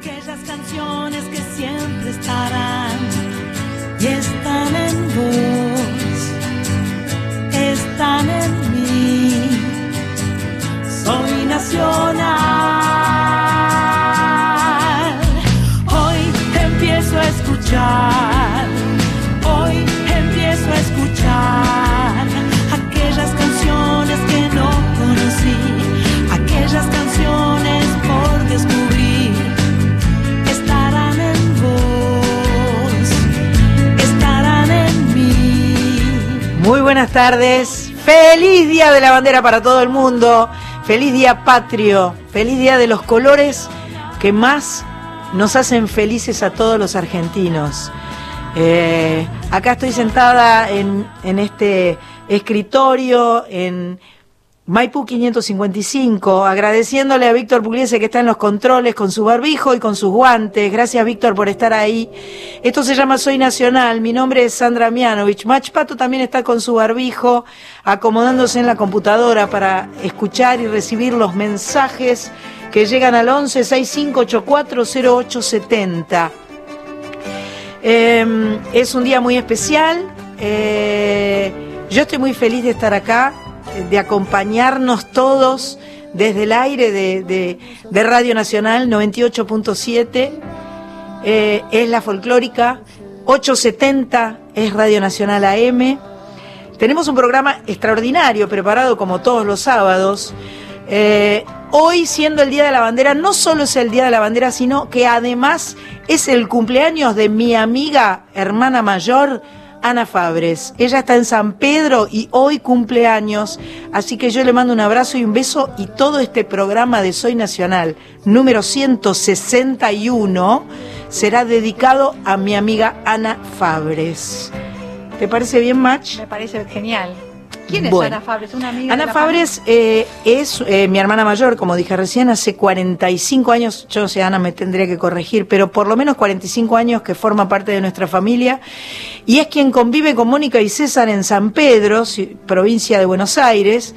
Aquellas canciones que siempre estarán y están en vos, están en mí. Soy nacional. Buenas tardes. Feliz Día de la Bandera para todo el mundo. Feliz Día Patrio. Feliz Día de los colores que más nos hacen felices a todos los argentinos. Eh, acá estoy sentada en, en este escritorio en Maipú 555, agradeciéndole a Víctor Pugliese que está en los controles con su barbijo y con sus guantes. Gracias Víctor por estar ahí. Esto se llama Soy Nacional, mi nombre es Sandra Mianovich. Mach Pato también está con su barbijo, acomodándose en la computadora para escuchar y recibir los mensajes que llegan al 11 6584 0870. Eh, es un día muy especial. Eh, yo estoy muy feliz de estar acá, de acompañarnos todos desde el aire de, de- Radio Nacional 98.7. eh, es la folclórica. 870 es Radio Nacional AM. Tenemos un programa extraordinario preparado como todos los sábados. Eh, hoy, siendo el Día de la Bandera, no solo es el Día de la Bandera, sino que además es el cumpleaños de mi amiga, hermana mayor, Ana Fabres. Ella está en San Pedro y hoy cumpleaños, así que yo le mando un abrazo y un beso y todo este programa de Soy Nacional, número 161, será dedicado a mi amiga Ana Fabres. ¿Te parece bien, Match? Me parece genial. ¿Quién es Bueno. Ana Fabres? Una amiga. Ana de la Fabres eh, es eh, mi hermana mayor, como dije recién, hace 45 años, yo no sé, Ana me tendría que corregir, pero por lo menos 45 años que forma parte de nuestra familia y es quien convive con Mónica y César en San Pedro, ci- provincia de Buenos Aires.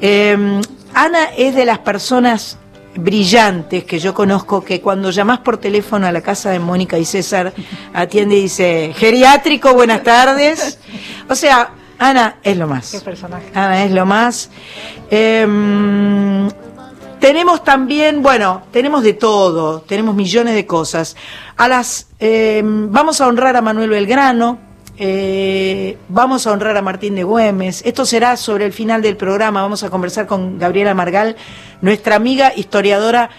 Eh, Ana es de las personas brillantes que yo conozco que cuando llamás por teléfono a la casa de Mónica y César atiende y dice, geriátrico, buenas tardes. O sea, Ana es lo más. Qué personaje. Ana es lo más. Em, tenemos también, bueno, tenemos de todo, tenemos millones de cosas. A las, em, vamos a honrar a Manuel Belgrano, eh, vamos a honrar a Martín de Güemes. Esto será sobre el final del programa. Vamos a conversar con Gabriela Margal, nuestra amiga historiadora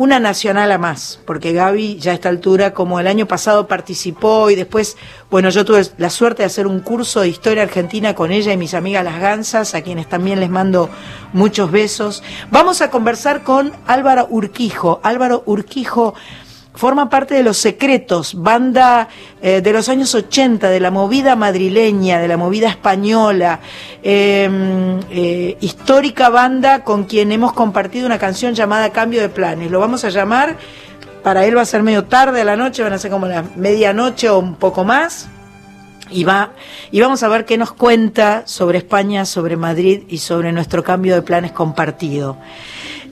una nacional a más, porque Gaby ya a esta altura, como el año pasado participó y después, bueno, yo tuve la suerte de hacer un curso de historia argentina con ella y mis amigas las Gansas, a quienes también les mando muchos besos. Vamos a conversar con Álvaro Urquijo. Álvaro Urquijo forma parte de Los Secretos, banda eh, de los años 80, de la movida madrileña, de la movida española, eh, eh, histórica banda con quien hemos compartido una canción llamada Cambio de Planes. Lo vamos a llamar, para él va a ser medio tarde a la noche, van a ser como la medianoche o un poco más. Y, va, y vamos a ver qué nos cuenta sobre España, sobre Madrid y sobre nuestro cambio de planes compartido.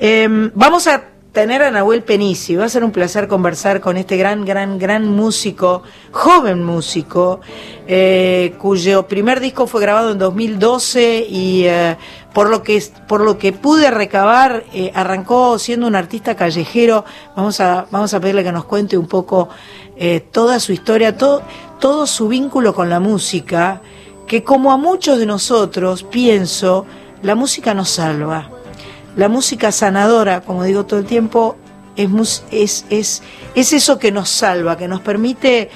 Eh, vamos a tener a Nahuel Penici. Va a ser un placer conversar con este gran, gran, gran músico, joven músico, eh, cuyo primer disco fue grabado en 2012 y eh, por lo que por lo que pude recabar eh, arrancó siendo un artista callejero. Vamos a vamos a pedirle que nos cuente un poco toda su historia, todo su vínculo con la música, que como a muchos de nosotros pienso, la música nos salva. La música sanadora, como digo todo el tiempo, es, eso que nos salva, que nos permite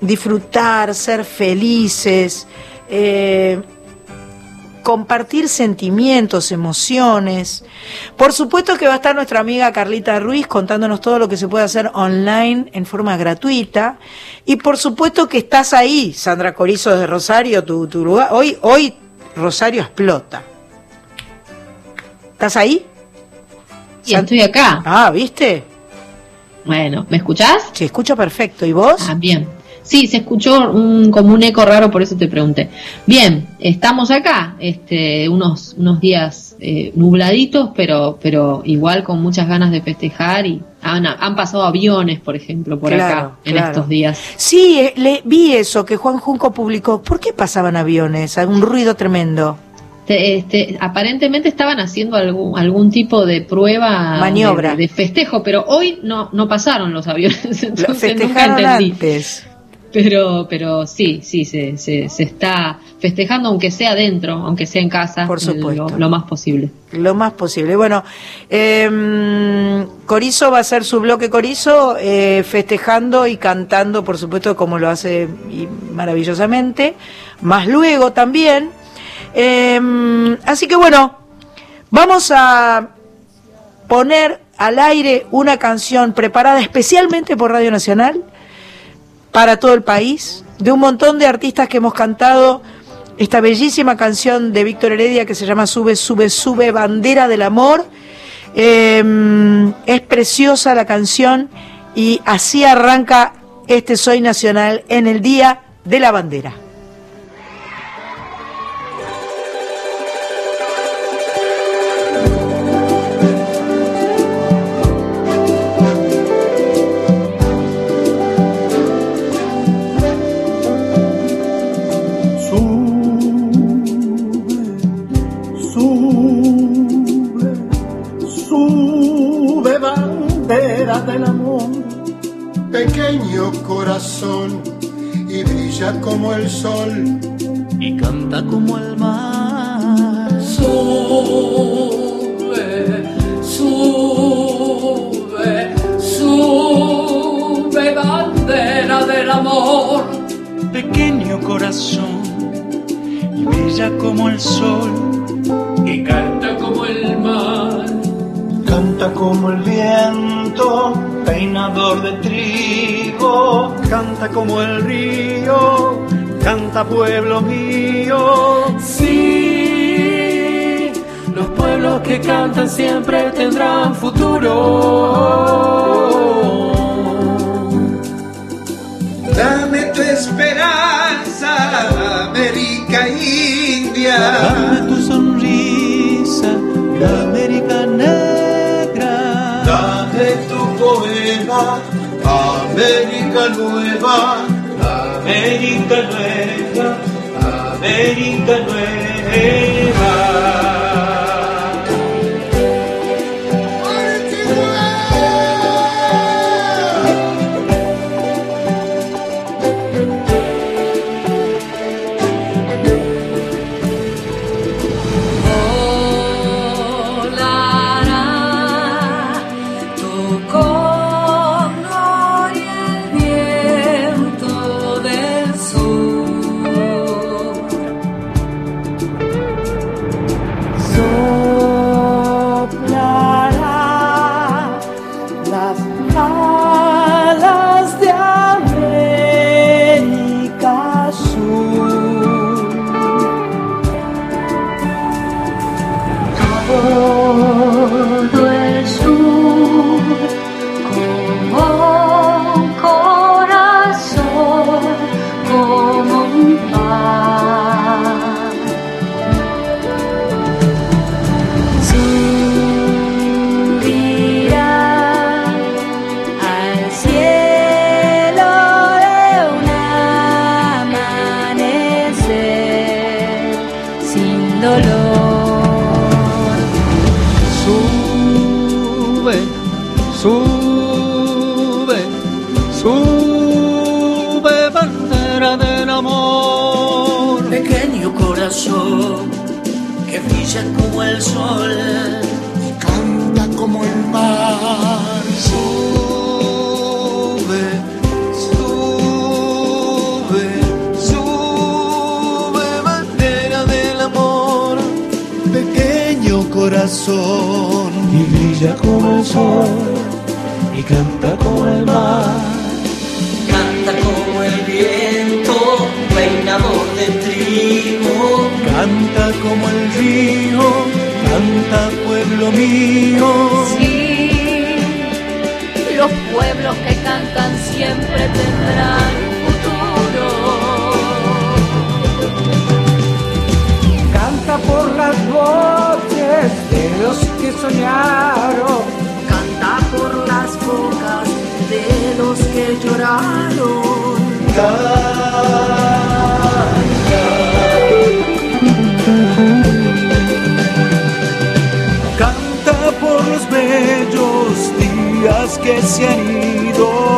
disfrutar, ser felices, eh, compartir sentimientos, emociones. Por supuesto que va a estar nuestra amiga Carlita Ruiz contándonos todo lo que se puede hacer online en forma gratuita. Y por supuesto que estás ahí, Sandra Corizo de Rosario, tu, tu lugar. Hoy, hoy Rosario explota. ¿Estás ahí? Sí, estoy acá. Ah, ¿viste? Bueno, ¿me escuchás? Se escucha perfecto. ¿Y vos? Ah, bien. Sí, se escuchó un, como un eco raro, por eso te pregunté. Bien, estamos acá, este, unos, unos días eh, nubladitos, pero, pero igual con muchas ganas de festejar y han, han pasado aviones, por ejemplo, por Claro, acá en claro. estos días. Sí, eh, le, vi eso que Juan Junco publicó. ¿Por qué pasaban aviones? Un ruido tremendo. Te- este, aparentemente estaban haciendo algún, algún tipo de prueba Maniobra. De, de festejo, pero hoy no, no pasaron los aviones, entonces nunca entendí. antes. Pero, pero sí, sí, se, se, se está festejando, aunque sea dentro, aunque sea en casa, Por supuesto. Lo, lo más posible. Lo más posible. Bueno, eh, Corizo va a hacer su bloque Corizo eh, festejando y cantando, por supuesto, como lo hace y maravillosamente. Más luego también. Eh, así que bueno, vamos a poner al aire una canción preparada especialmente por Radio Nacional para todo el país, de un montón de artistas que hemos cantado esta bellísima canción de Víctor Heredia que se llama Sube, sube, sube, bandera del amor. Eh, es preciosa la canción y así arranca este Soy Nacional en el Día de la Bandera. Bandera del amor, pequeño corazón, y brilla como el sol, y canta como el mar. Sube, sube, sube, bandera del amor. pequeño corazón canta como el río, canta pueblo mío. Sí, los pueblos que cantan siempre tendrán futuro. Dame tu esperanza, América India. Dame tu sonrisa, la América negra. Dame tu poema, América nueva, América nueva, América nueva. Sol y canta como el mar. Canta como el viento, peinador de trigo. Canta como el río, canta pueblo mío. Sí, los pueblos que cantan siempre tendrán futuro. Canta por las voces que soñaron. De los que lloraron. Canta por los bellos días que se han ido.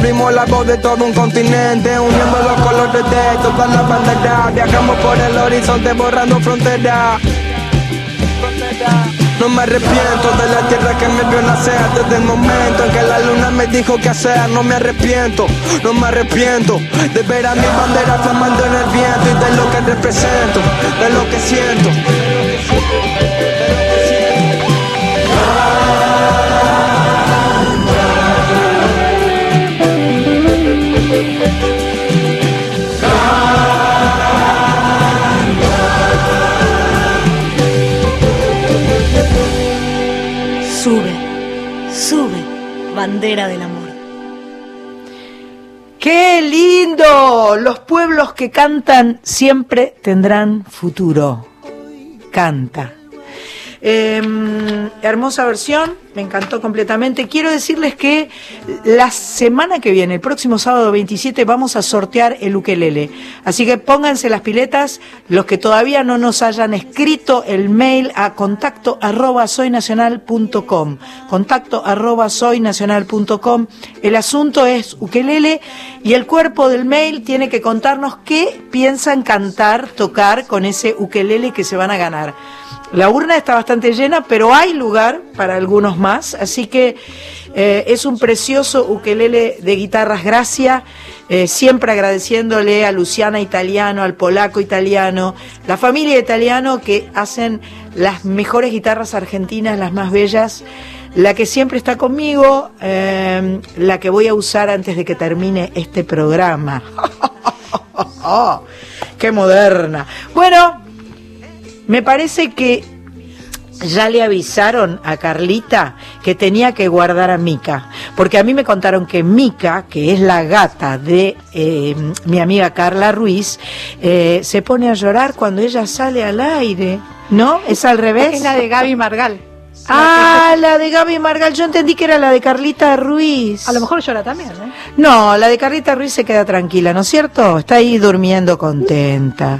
Volvimos la voz de todo un continente, uniendo los colores de todas las banderas. Viajamos por el horizonte borrando fronteras. No me arrepiento de la tierra que me vio nacer Desde el momento en que la luna me dijo que hacer No me arrepiento, no me arrepiento De ver a mi bandera flamando en el viento Y de lo que represento, de lo que siento bandera del amor. ¡Qué lindo! Los pueblos que cantan siempre tendrán futuro. Canta. Eh, hermosa versión, me encantó completamente. Quiero decirles que la semana que viene, el próximo sábado 27, vamos a sortear el ukelele. Así que pónganse las piletas, los que todavía no nos hayan escrito el mail a contacto arroba soynacional.com. Contacto arroba soynacional.com. El asunto es ukelele y el cuerpo del mail tiene que contarnos qué piensan cantar, tocar con ese ukelele que se van a ganar. La urna está bastante llena, pero hay lugar para algunos más, así que eh, es un precioso ukelele de guitarras Gracia, eh, siempre agradeciéndole a Luciana Italiano, al polaco italiano, la familia italiano que hacen las mejores guitarras argentinas, las más bellas, la que siempre está conmigo, eh, la que voy a usar antes de que termine este programa. ¡Qué moderna! Bueno, me parece que ya le avisaron a Carlita que tenía que guardar a Mica, porque a mí me contaron que Mica, que es la gata de eh, mi amiga Carla Ruiz, eh, se pone a llorar cuando ella sale al aire. ¿No? ¿Es al revés? Es la de Gaby Margal. Ah, la de Gaby Margal. Yo entendí que era la de Carlita Ruiz. A lo mejor llora también, ¿eh? No, la de Carlita Ruiz se queda tranquila, ¿no es cierto? Está ahí durmiendo contenta.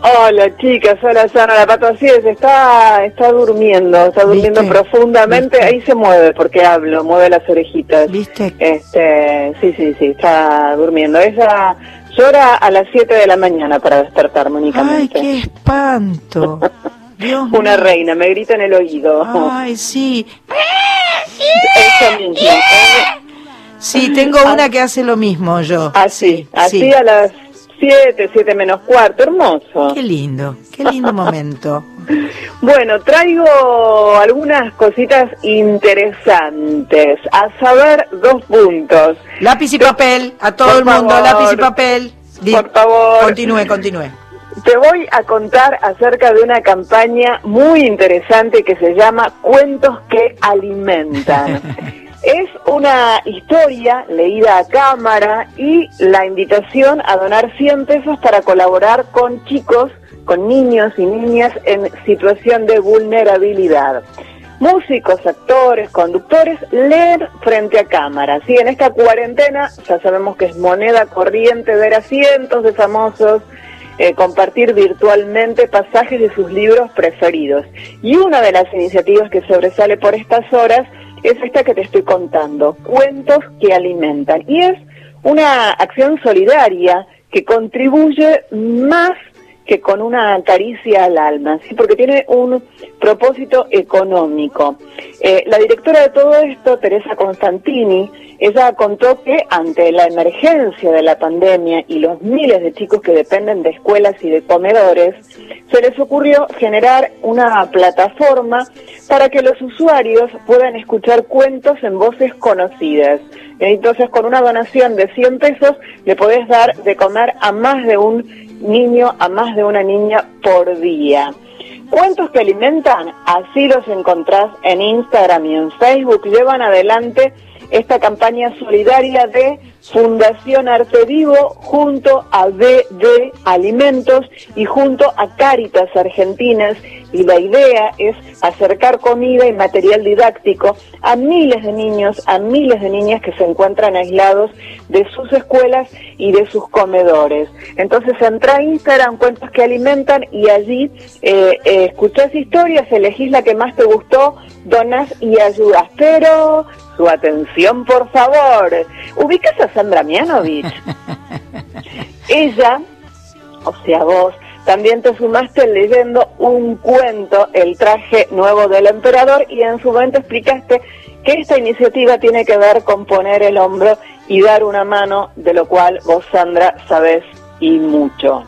Hola chicas, hola Sana, la pato así es, está, está durmiendo, está durmiendo ¿Viste? profundamente, ahí se mueve porque hablo, mueve las orejitas. ¿Viste? Este, sí, sí, sí, está durmiendo. Ella llora a las 7 de la mañana para despertarme Ay, únicamente. qué espanto. Dios Una mío. reina, me grita en el oído. Ay, sí. Misma. Sí, tengo una que hace lo mismo yo. Así, así sí. a las 7, 7 menos cuarto, hermoso. Qué lindo, qué lindo momento. Bueno, traigo algunas cositas interesantes. A saber, dos puntos. Lápiz y papel, a todo Por el mundo, favor. lápiz y papel. Di- Por favor. Continúe, continúe. Te voy a contar acerca de una campaña muy interesante que se llama Cuentos que Alimentan. Es una historia leída a cámara y la invitación a donar 100 pesos para colaborar con chicos, con niños y niñas en situación de vulnerabilidad. Músicos, actores, conductores leen frente a cámara. Sí, en esta cuarentena ya sabemos que es moneda corriente ver a cientos de famosos eh, compartir virtualmente pasajes de sus libros preferidos. Y una de las iniciativas que sobresale por estas horas es esta que te estoy contando, Cuentos que Alimentan. Y es una acción solidaria que contribuye más que con una caricia al alma, ¿sí? porque tiene un propósito económico. Eh, la directora de todo esto, Teresa Constantini, ella contó que ante la emergencia de la pandemia y los miles de chicos que dependen de escuelas y de comedores, se les ocurrió generar una plataforma para que los usuarios puedan escuchar cuentos en voces conocidas. Entonces, con una donación de 100 pesos, le podés dar de comer a más de un niño, a más de una niña por día. Cuentos que alimentan, así los encontrás en Instagram y en Facebook, llevan adelante esta campaña solidaria de Fundación Arte Vivo junto a BD Alimentos y junto a Cáritas Argentinas y la idea es acercar comida y material didáctico a miles de niños, a miles de niñas que se encuentran aislados de sus escuelas y de sus comedores. Entonces entra a Instagram, cuentos que alimentan y allí eh, eh, escuchás historias, elegís la que más te gustó, donas y ayudas. Pero su atención, por favor. ¿Ubicas a Sandra Mianovich? Ella, o sea vos, también te sumaste leyendo un cuento, El traje nuevo del emperador, y en su momento explicaste que esta iniciativa tiene que ver con poner el hombro y dar una mano, de lo cual vos, Sandra, sabés y mucho.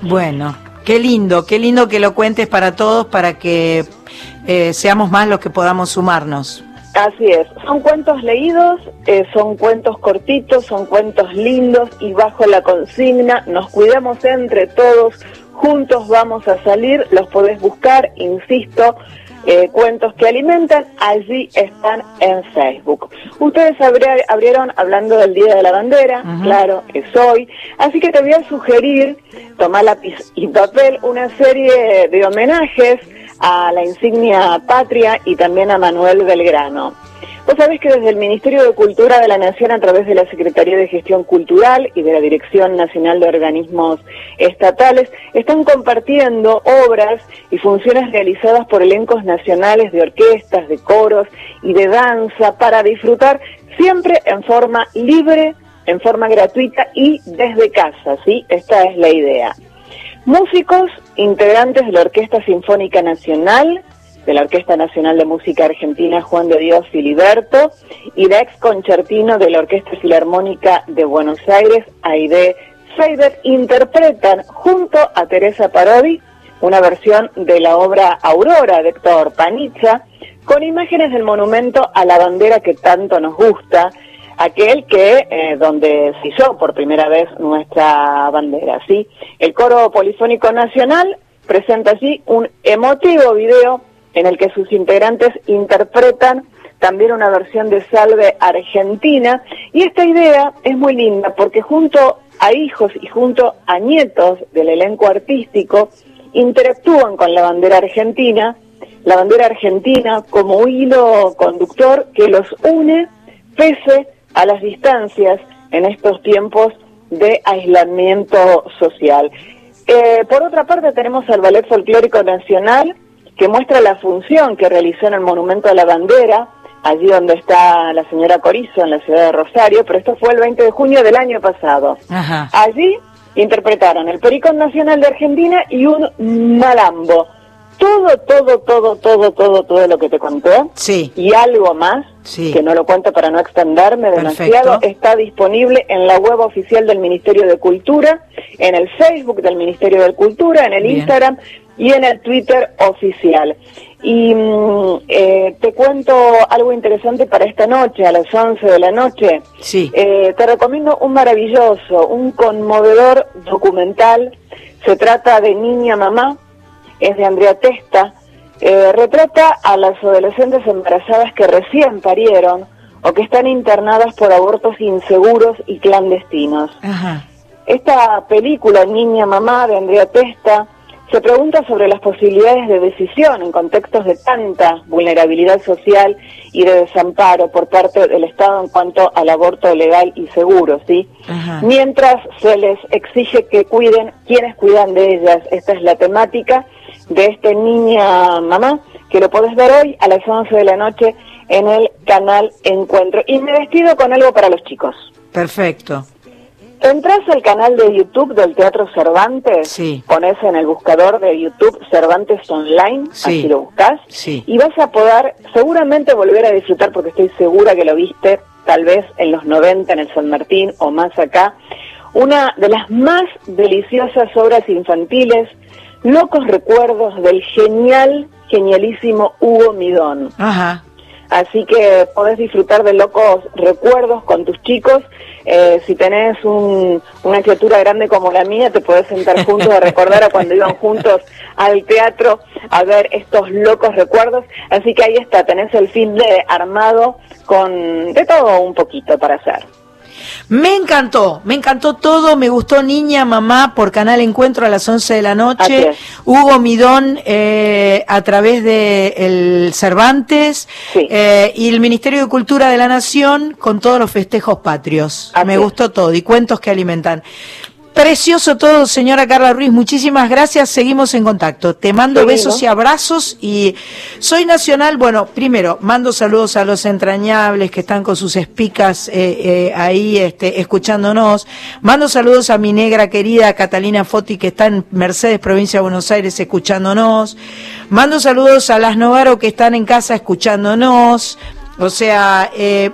Bueno, qué lindo, qué lindo que lo cuentes para todos, para que eh, seamos más los que podamos sumarnos. Así es, son cuentos leídos, eh, son cuentos cortitos, son cuentos lindos y bajo la consigna nos cuidamos entre todos, juntos vamos a salir, los podés buscar, insisto, eh, cuentos que alimentan, allí están en Facebook. Ustedes abrieron hablando del Día de la Bandera, claro, es hoy, así que te voy a sugerir, tomar lápiz y papel, una serie de homenajes a la insignia patria y también a Manuel Belgrano. Vos sabés que desde el Ministerio de Cultura de la Nación, a través de la Secretaría de Gestión Cultural y de la Dirección Nacional de Organismos Estatales, están compartiendo obras y funciones realizadas por elencos nacionales de orquestas, de coros y de danza para disfrutar siempre en forma libre, en forma gratuita y desde casa, ¿sí? Esta es la idea. Músicos, integrantes de la Orquesta Sinfónica Nacional, de la Orquesta Nacional de Música Argentina Juan de Dios Filiberto y de ex concertino de la Orquesta Filarmónica de Buenos Aires, Aide Seider, interpretan junto a Teresa Parodi una versión de la obra Aurora de Héctor Panizza con imágenes del monumento a la bandera que tanto nos gusta aquel que eh, donde se hizo por primera vez nuestra bandera, ¿sí? El Coro Polifónico Nacional presenta allí un emotivo video en el que sus integrantes interpretan también una versión de Salve Argentina y esta idea es muy linda porque junto a hijos y junto a nietos del elenco artístico interactúan con la bandera argentina, la bandera argentina como hilo conductor que los une pese a las distancias en estos tiempos de aislamiento social. Eh, por otra parte tenemos al Ballet Folclórico Nacional que muestra la función que realizó en el Monumento a la Bandera, allí donde está la señora Corizo en la ciudad de Rosario, pero esto fue el 20 de junio del año pasado. Allí interpretaron el Pericón Nacional de Argentina y un malambo todo, todo, todo, todo, todo, todo lo que te conté sí. y algo más, que no lo cuento para no extenderme demasiado, está disponible en la web oficial del Ministerio de Cultura, en el Facebook del Ministerio de Cultura, en el Instagram y en el Twitter oficial. Y mm, eh, te cuento algo interesante para esta noche, a las 11 de la noche. Sí. Eh, te recomiendo un maravilloso, un conmovedor documental. Se trata de Niña Mamá, es de Andrea Testa, eh, retrata a las adolescentes embarazadas que recién parieron o que están internadas por abortos inseguros y clandestinos. Esta película, Niña Mamá, de Andrea Testa, se pregunta sobre las posibilidades de decisión en contextos de tanta vulnerabilidad social y de desamparo por parte del Estado en cuanto al aborto legal y seguro, ¿sí? Mientras se les exige que cuiden quienes cuidan de ellas. Esta es la temática de este Niña Mamá, que lo podés ver hoy a las 11 de la noche en el canal Encuentro. Y me despido con algo para los chicos. Perfecto. Entras al canal de YouTube del Teatro Cervantes, sí. pones en el buscador de YouTube Cervantes Online, así lo buscas, sí. y vas a poder seguramente volver a disfrutar, porque estoy segura que lo viste tal vez en los 90 en el San Martín o más acá, una de las más deliciosas obras infantiles locos recuerdos del genial, genialísimo Hugo Midón. Ajá. Así que podés disfrutar de locos recuerdos con tus chicos. Eh, si tenés un, una criatura grande como la mía, te podés sentar juntos a recordar a cuando iban juntos al teatro a ver estos locos recuerdos. Así que ahí está, tenés el fin de armado con de todo un poquito para hacer. Me encantó, me encantó todo, me gustó Niña Mamá por Canal Encuentro a las 11 de la noche, Hugo Midón eh, a través de el Cervantes eh, y el Ministerio de Cultura de la Nación con todos los festejos patrios. me gustó todo y cuentos que alimentan. Precioso todo, señora Carla Ruiz. Muchísimas gracias. Seguimos en contacto. Te mando besos y abrazos. Y soy nacional. Bueno, primero, mando saludos a los entrañables que están con sus espicas eh, eh, ahí este, escuchándonos. Mando saludos a mi negra querida Catalina Foti que está en Mercedes, provincia de Buenos Aires, escuchándonos. Mando saludos a las Novaro que están en casa escuchándonos. O sea, eh,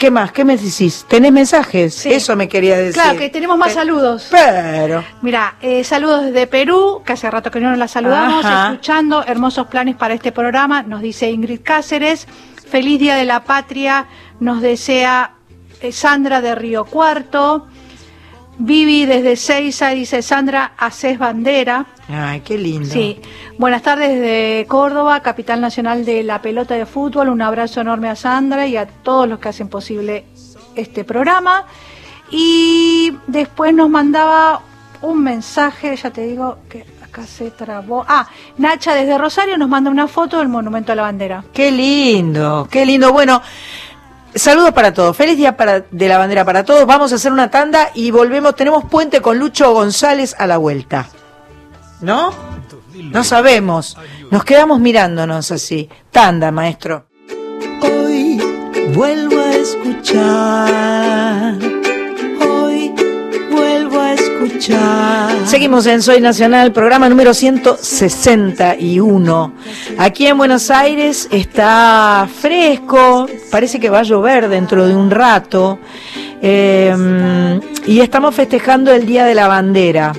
¿Qué más? ¿Qué me decís? ¿Tenés mensajes? Eso me quería decir. Claro, que tenemos más saludos. Pero. Mira, eh, saludos desde Perú, que hace rato que no nos la saludamos, escuchando hermosos planes para este programa, nos dice Ingrid Cáceres. Feliz Día de la Patria, nos desea eh, Sandra de Río Cuarto. Vivi desde Seiza, dice Sandra, haces bandera. Ay, qué lindo. Sí. Buenas tardes desde Córdoba, capital nacional de la pelota de fútbol. Un abrazo enorme a Sandra y a todos los que hacen posible este programa. Y después nos mandaba un mensaje, ya te digo que acá se trabó. Ah, Nacha desde Rosario nos manda una foto del Monumento a la Bandera. Qué lindo, qué lindo. Bueno, Saludos para todos. Feliz día para, de la bandera para todos. Vamos a hacer una tanda y volvemos. Tenemos puente con Lucho González a la vuelta. ¿No? No sabemos. Nos quedamos mirándonos así. Tanda, maestro. Hoy vuelvo a escuchar. Seguimos en Soy Nacional, programa número 161. Aquí en Buenos Aires está fresco, parece que va a llover dentro de un rato. Em, y estamos festejando el Día de la Bandera.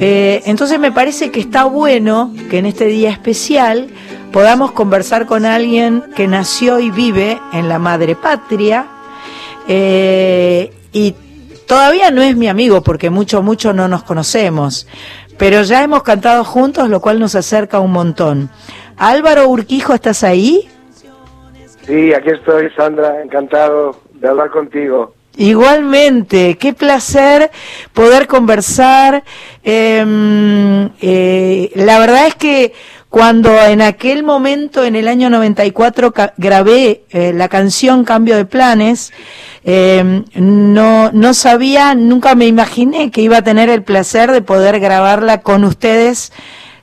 Eh, entonces me parece que está bueno que en este día especial podamos conversar con alguien que nació y vive en la madre patria eh, y todavía no es mi amigo porque mucho, mucho no nos conocemos, pero ya hemos cantado juntos, lo cual nos acerca un montón. Álvaro Urquijo, ¿estás ahí? Sí, aquí estoy, Sandra, encantado de hablar contigo. Igualmente, qué placer poder conversar. Em, eh, la verdad es que cuando en aquel momento, en el año 94, grabé eh, la canción Cambio de Planes, em, no, no sabía, nunca me imaginé que iba a tener el placer de poder grabarla con ustedes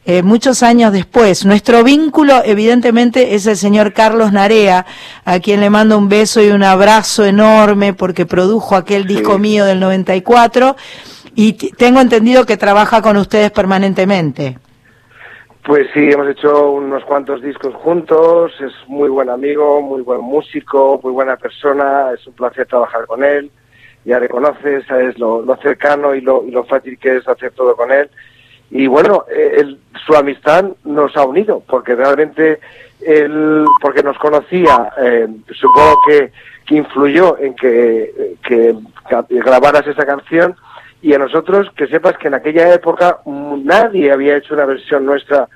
eh, muchos años después. Nuestro vínculo, evidentemente, es el señor Carlos Narea, a quien le mando un beso y un abrazo enorme porque produjo aquel disco mío del 94 y tengo entendido que trabaja con ustedes permanentemente. Pues sí, hemos hecho unos cuantos discos juntos, es muy buen amigo, muy buen músico, muy buena persona, es un placer trabajar con él, ya reconoces, sabes lo, cercano y lo, y lo fácil que es hacer todo con él. Y bueno, eh, su amistad nos ha unido, porque realmente él, porque nos conocía, eh, supongo que, influyó en que, que, grabaras esa canción, y a nosotros, que sepas que en aquella época nadie había hecho una versión nuestra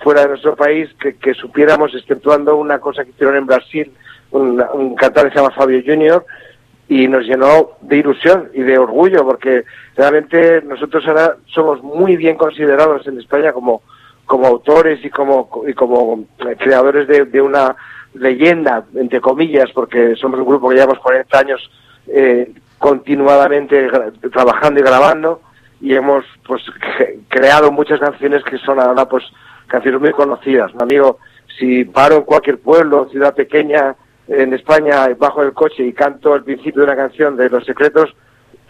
fuera de nuestro país, que, supiéramos, exceptuando una cosa que hicieron en Brasil, un, un cantante que se llama Fabio Junior, y nos llenó de ilusión y de orgullo porque realmente nosotros ahora somos muy bien considerados en España como, como autores y como, y como creadores de, una leyenda, entre comillas, porque somos un grupo que llevamos 40 años eh, continuadamente trabajando y grabando y hemos pues creado muchas canciones que son ahora pues canciones muy conocidas. Mi amigo, si paro en cualquier pueblo, ciudad pequeña, en España bajo el coche y canto el principio de una canción de Los Secretos,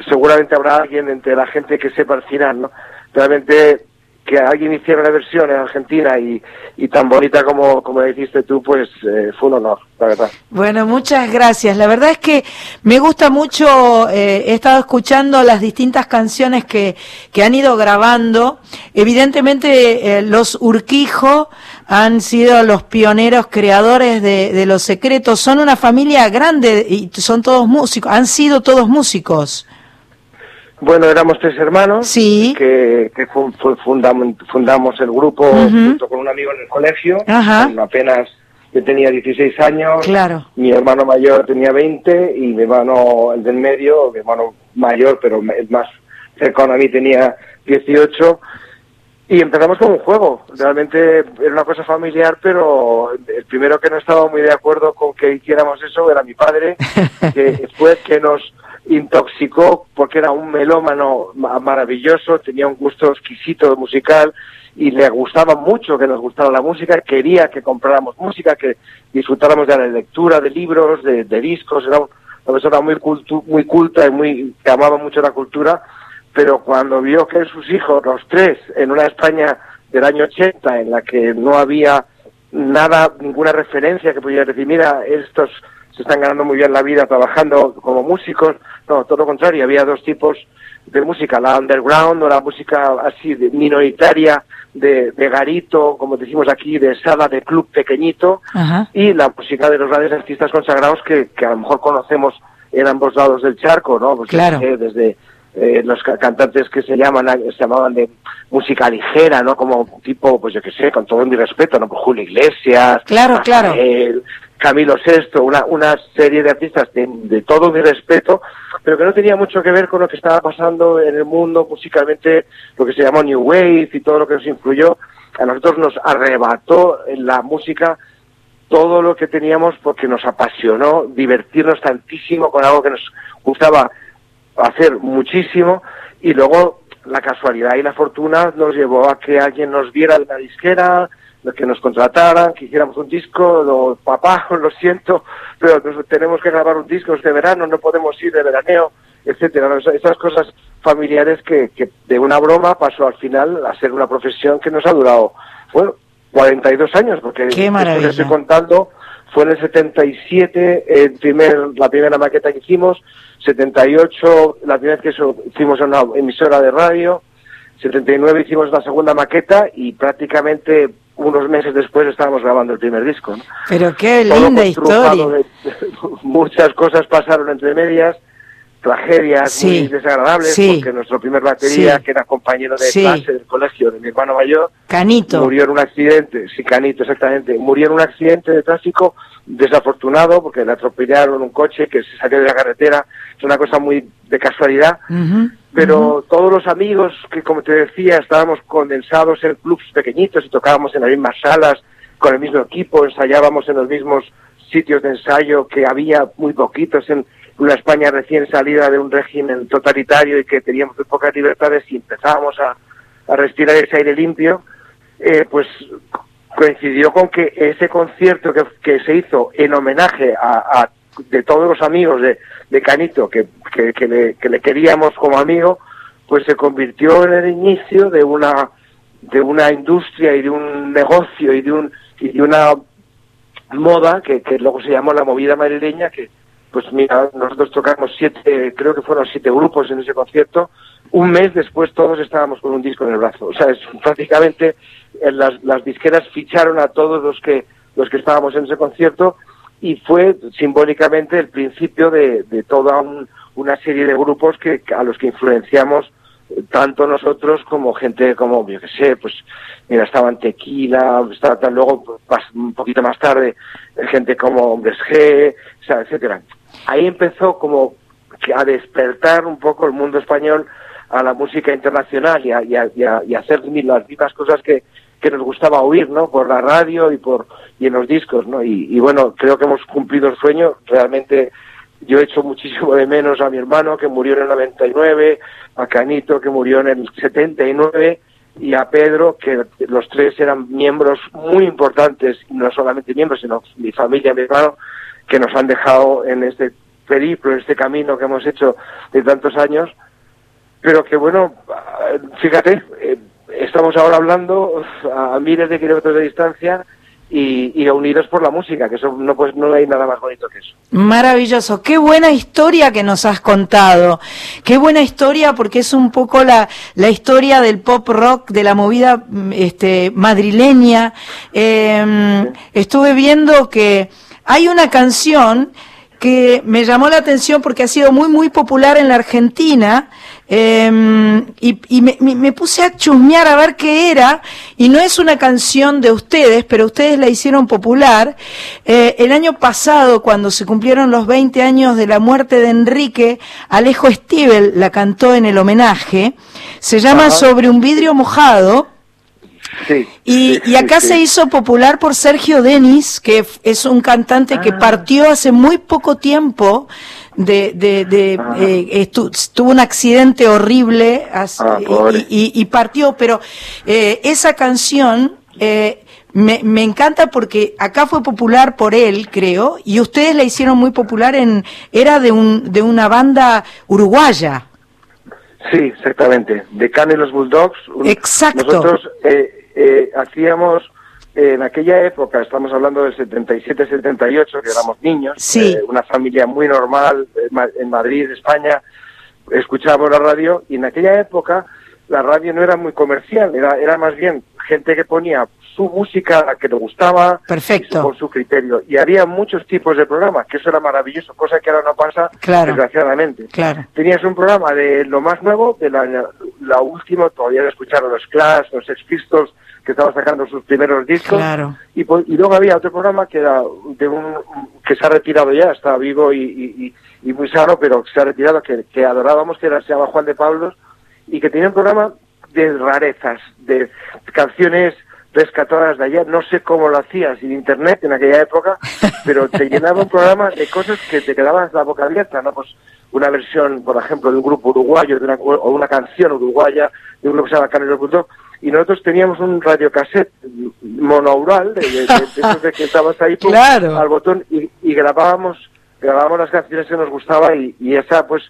seguramente habrá alguien entre la gente que sepa el final, ¿no? Realmente que alguien hiciera una versión en Argentina y, y tan bonita como, como dijiste tú, pues eh, fue un honor, la verdad. Bueno, muchas gracias. La verdad es que me gusta mucho, eh, he estado escuchando las distintas canciones que, que han ido grabando. Evidentemente, eh, los Urquijo han sido los pioneros creadores de, de Los Secretos. Son una familia grande y son todos músicos, han sido todos músicos. Bueno, éramos tres hermanos Sí. que, que fu- fu- fundamos, fundamos el grupo junto con un amigo en el colegio. Ajá. Apenas yo tenía 16 años. Claro. Mi hermano mayor tenía 20 y mi hermano, el del medio, mi hermano mayor, pero el más cercano a mí tenía 18. Y empezamos con un juego. Realmente era una cosa familiar, pero el primero que no estaba muy de acuerdo con que hiciéramos eso era mi padre, que fue que nos intoxicó porque era un melómano ma- maravilloso, tenía un gusto exquisito musical y le gustaba mucho que nos gustara la música, quería que compráramos música, que disfrutáramos de la lectura, de libros, de, de discos, era una persona muy, cultu- muy culta y muy, que amaba mucho la cultura, pero cuando vio que sus hijos, los tres, en una España del año 80, en la que no había nada, ninguna referencia que pudiera decir, mira, estos se están ganando muy bien la vida trabajando como músicos, no, todo lo contrario, había dos tipos de música, la underground o la música así de minoritaria, de, de garito, como decimos aquí, de sala de club pequeñito, Ajá. y la música de los grandes artistas consagrados que, que a lo mejor conocemos en ambos lados del charco, ¿no? Pues, Claro. eh, desde eh, los ca- cantantes que se llaman se llamaban de música ligera, ¿no? Como tipo, pues yo qué sé, con todo mi respeto, ¿no? Pues Julio Iglesias, Claro, claro. Rafael, Camilo VI, una, una serie de artistas de, de todo mi respeto, pero que no tenía mucho que ver con lo que estaba pasando en el mundo musicalmente, lo que se llamó New Wave y todo lo que nos influyó. A nosotros nos arrebató en la música todo lo que teníamos porque nos apasionó divertirnos tantísimo con algo que nos gustaba hacer muchísimo y luego la casualidad y la fortuna nos llevó a que alguien nos viera de la disquera, que nos contrataran, que hiciéramos un disco, lo, papá, lo siento, pero nos- tenemos que grabar un disco este verano, no podemos ir de veraneo, etcétera. Esas- cosas familiares que, que de una broma pasó al final a ser una profesión que nos ha durado, bueno, 42 años, porque que maravilla. estoy contando fue en el 77 el primer, la primera maqueta que hicimos, 78 la primera vez que eso hicimos en una emisora de radio, 79 hicimos la segunda maqueta y prácticamente unos meses después estábamos grabando el primer disco. ¿no? Pero qué Todo linda historia. de- muchas cosas pasaron entre medias, tragedias Sí, muy desagradables, sí. porque nuestro primer batería, Sí. que era compañero de clase del colegio de mi hermano mayor, Canito. murió en un accidente, sí, Canito, exactamente, murió en un accidente de tráfico desafortunado porque le atropellaron un coche que se salió de la carretera, es una cosa muy de casualidad, pero todos los amigos que, como te decía, estábamos condensados en clubs pequeñitos y tocábamos en las mismas salas, con el mismo equipo, ensayábamos en los mismos sitios de ensayo que había muy poquitos en una España recién salida de un régimen totalitario y que teníamos muy pocas libertades y empezábamos a, respirar ese aire limpio, eh, pues coincidió con que ese concierto que, se hizo en homenaje a, de todos los amigos de, de Canito que, que le queríamos como amigo, pues se convirtió en el inicio de una de una industria y de un negocio y de un y de una moda que, que luego se llamó la movida madrileña que pues mira nosotros tocamos siete creo que fueron siete grupos en ese concierto. Un mes después todos estábamos con un disco en el brazo. O sea es prácticamente eh, las, las disqueras ficharon a todos los que los que estábamos en ese concierto y fue simbólicamente el principio de, de toda un- una serie de grupos que a los que influenciamos tanto nosotros como gente como yo que sé pues mira estaban Tequila estaba tal luego un poquito más tarde gente como Hombres G etcétera ahí empezó como a despertar un poco el mundo español a la música internacional y a, y a- y a- y a hacer las mismas cosas que, que nos gustaba oír, ¿no? Por la radio y por y en los discos, ¿no? Y, y bueno, creo que hemos cumplido el sueño. Realmente yo he hecho muchísimo de menos a mi hermano que murió en el 99, a Canito que murió en el 79 y a Pedro que los tres eran miembros muy importantes, no solamente miembros, sino mi familia, mi hermano, que nos han dejado en este periplo, en este camino que hemos hecho de tantos años. Pero que bueno, fíjate, eh, estamos ahora hablando a miles de kilómetros de distancia y, y unidos por la música, que eso no, pues, no hay nada más bonito que eso. Maravilloso, qué buena historia que nos has contado, qué buena historia porque es un poco la, la historia del pop rock, de la movida mm, este, madrileña. Eh, estuve viendo que hay una canción que me llamó la atención porque ha sido muy, muy popular en la Argentina. eh, y y me, me- puse a chusmear a ver qué era, y no es una canción de ustedes, pero ustedes la hicieron popular. Eh, el año pasado, cuando se cumplieron los 20 años de la muerte de Enrique, Alejo Stivel la cantó en el homenaje. Se llama Ajá. Sobre un vidrio mojado. Sí. Y, sí, y acá sí, se hizo popular por Sergio Denis, que es un cantante Ah. que partió hace muy poco tiempo de, de, de, eh, estu- tuvo un accidente horrible hace- Ah, y, y- y partió, pero eh, esa canción eh, me, me encanta porque acá fue popular por él, creo, y ustedes la hicieron muy popular en, era de un, de una banda uruguaya. Sí, exactamente. De Can y los Bulldogs. un- Exacto. Nosotros eh, eh, hacíamos, en aquella época, estamos hablando del 77-78, que éramos niños, Sí. eh, una familia muy normal eh, en Madrid, España, escuchábamos la radio y en aquella época la radio no era muy comercial, era, era más bien gente que ponía su música que le gustaba Perfecto. con su criterio. Y había muchos tipos de programas, que eso era maravilloso, cosa que ahora no pasa, Claro. desgraciadamente Claro. tenías un programa de lo más nuevo, de la, la última, todavía escucharon los Clash, los Sex Pistols, que estaban sacando sus primeros discos. Claro. Y, pues- y luego había otro programa que era de un que se ha retirado ya, está vivo y, y- muy sano, pero que se ha retirado, que, que adorábamos, que era, se llama Juan de Pablos, y que tenía un programa de rarezas, de canciones rescatadas de allá. No sé cómo lo hacía sin internet en aquella época, pero te llenaba un programa de cosas que te quedabas la boca abierta, ¿no? Pues una versión, por ejemplo, de un grupo uruguayo de una, o una canción uruguaya de un grupo que se llama Canelo Bulldog, y nosotros teníamos un radiocassette monaural de, de, de- de que estabas ahí pum, Claro. al botón y, y grabábamos grabábamos las canciones que nos gustaba y, y esa pues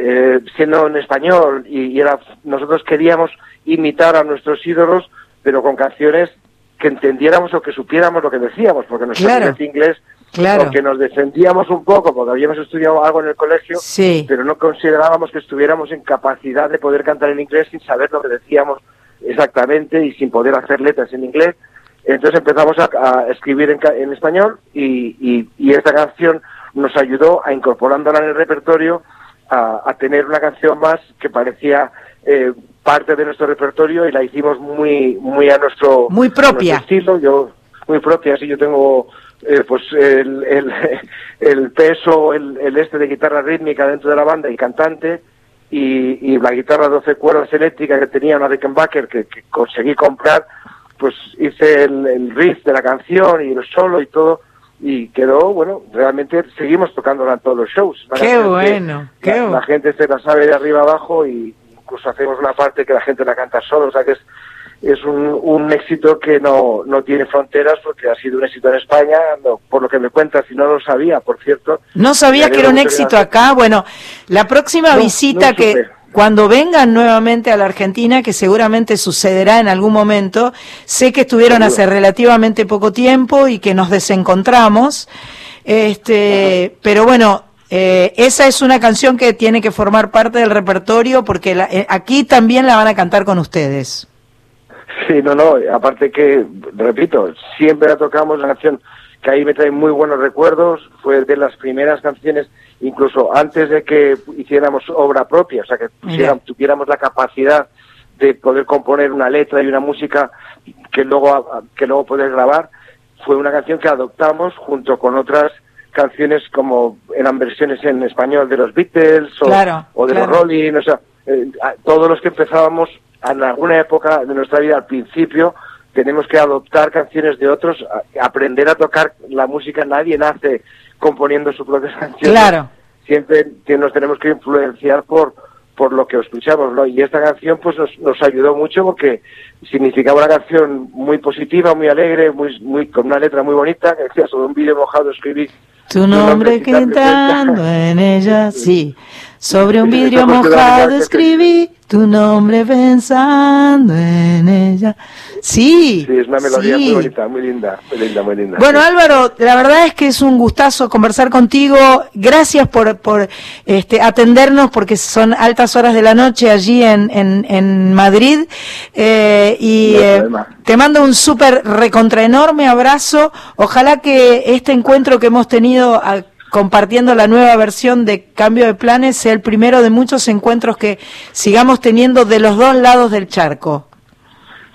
eh, siendo en español y, y era nosotros queríamos imitar a nuestros ídolos pero con canciones que entendiéramos o que supiéramos lo que decíamos porque nuestro Claro. inglés Claro. o que nos defendíamos un poco porque habíamos estudiado algo en el colegio Sí. pero no considerábamos que estuviéramos en capacidad de poder cantar en inglés sin saber lo que decíamos exactamente y sin poder hacer letras en inglés. Entonces empezamos a, a escribir en, en español y, y- y esta canción nos ayudó a incorporándola en el repertorio a, a tener una canción más que parecía eh, parte de nuestro repertorio y la hicimos muy muy a nuestro, Muy nuestro propia. estilo. Yo muy propia, así yo tengo eh, pues el, el, el peso, el, el este de guitarra rítmica dentro de la banda y cantante y, y la guitarra 12 cuerdas eléctrica que tenía una Rickenbacker que, que conseguí comprar, pues hice el, el riff de la canción y el solo y todo y quedó, bueno, realmente seguimos tocándola en todos los shows. Qué bueno, qué la, bu- la gente se la sabe de arriba abajo y incluso hacemos una parte que la gente la canta solo, o sea que es es un, un éxito que no, no tiene fronteras porque ha sido un éxito en España, no, por lo que me cuentas, si no lo sabía, por cierto. ¿No sabías Me que era un éxito acá? Bueno, la próxima No, visita no que supe. Cuando vengan nuevamente a la Argentina, que seguramente sucederá en algún momento, sé que estuvieron hace relativamente poco tiempo y que nos desencontramos, este, pero bueno. eh, esa es una canción que tiene que formar parte del repertorio porque la- eh, aquí también la van a cantar con ustedes. Sí, no, no, aparte que, repito, siempre la tocamos, la canción que ahí me trae muy buenos recuerdos, fue de las primeras canciones, incluso antes de que hiciéramos obra propia, o sea, que pusiéramos- tuviéramos la capacidad de poder componer una letra y una música que luego, que luego poder grabar, fue una canción que adoptamos junto con otras canciones como eran versiones en español de los Beatles o, Claro, o de claro. los Rolling, o sea, eh, todos los que empezábamos en alguna época de nuestra vida al principio tenemos que adoptar canciones de otros, a- aprender a tocar la música, nadie nace componiendo su propia canción. Claro. Siempre nos tenemos que influenciar por por lo que escuchamos, ¿no? Y esta canción pues nos, nos ayudó mucho porque significaba una canción muy positiva, muy alegre, muy, muy con una letra muy bonita, que decía sobre un vídeo mojado escribí Tu nombre quitando gritando en ella, sí. Sobre un vidrio mojado escribí tu nombre pensando en ella. Sí. Sí, es una melodía sí. muy bonita, muy linda, muy linda, muy linda. Bueno, Álvaro, la verdad es que es un gustazo conversar contigo. Gracias por, por este, atendernos porque son altas horas de la noche allí en, en, en Madrid. Eh, y No eh, te mando un súper recontra enorme abrazo. Ojalá que este encuentro que hemos tenido a- compartiendo la nueva versión de Cambio de Planes sea el primero de muchos encuentros que sigamos teniendo de los dos lados del charco.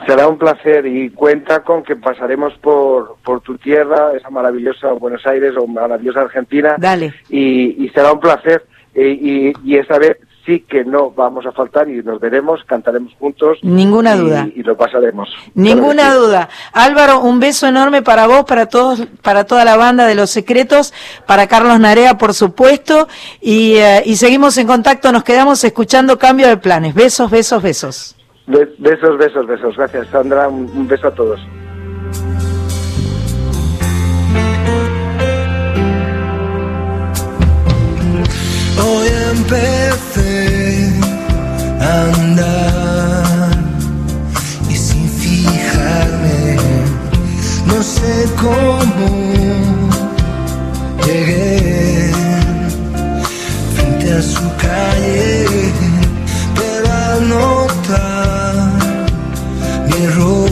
Será un placer y cuenta con que pasaremos por, por tu tierra, esa maravillosa Buenos Aires o maravillosa Argentina. Dale. Y, y será un placer. Y, y, y esta vez sí que no vamos a faltar y nos veremos, cantaremos juntos. Ninguna y- duda. Y lo pasaremos. Ninguna Claro que sí. duda. Álvaro, un beso enorme para vos, para todos, para toda la banda de Los Secretos, para Carlos Narea, por supuesto, y, eh, y seguimos en contacto, nos quedamos escuchando Cambio de Planes. Besos, besos, besos. Be- Besos, besos, besos. Gracias, Sandra. Un, un beso a todos. Hoy empecé a andar y sin fijarme, no sé cómo llegué. Frente a su calle, pero al notar mi error,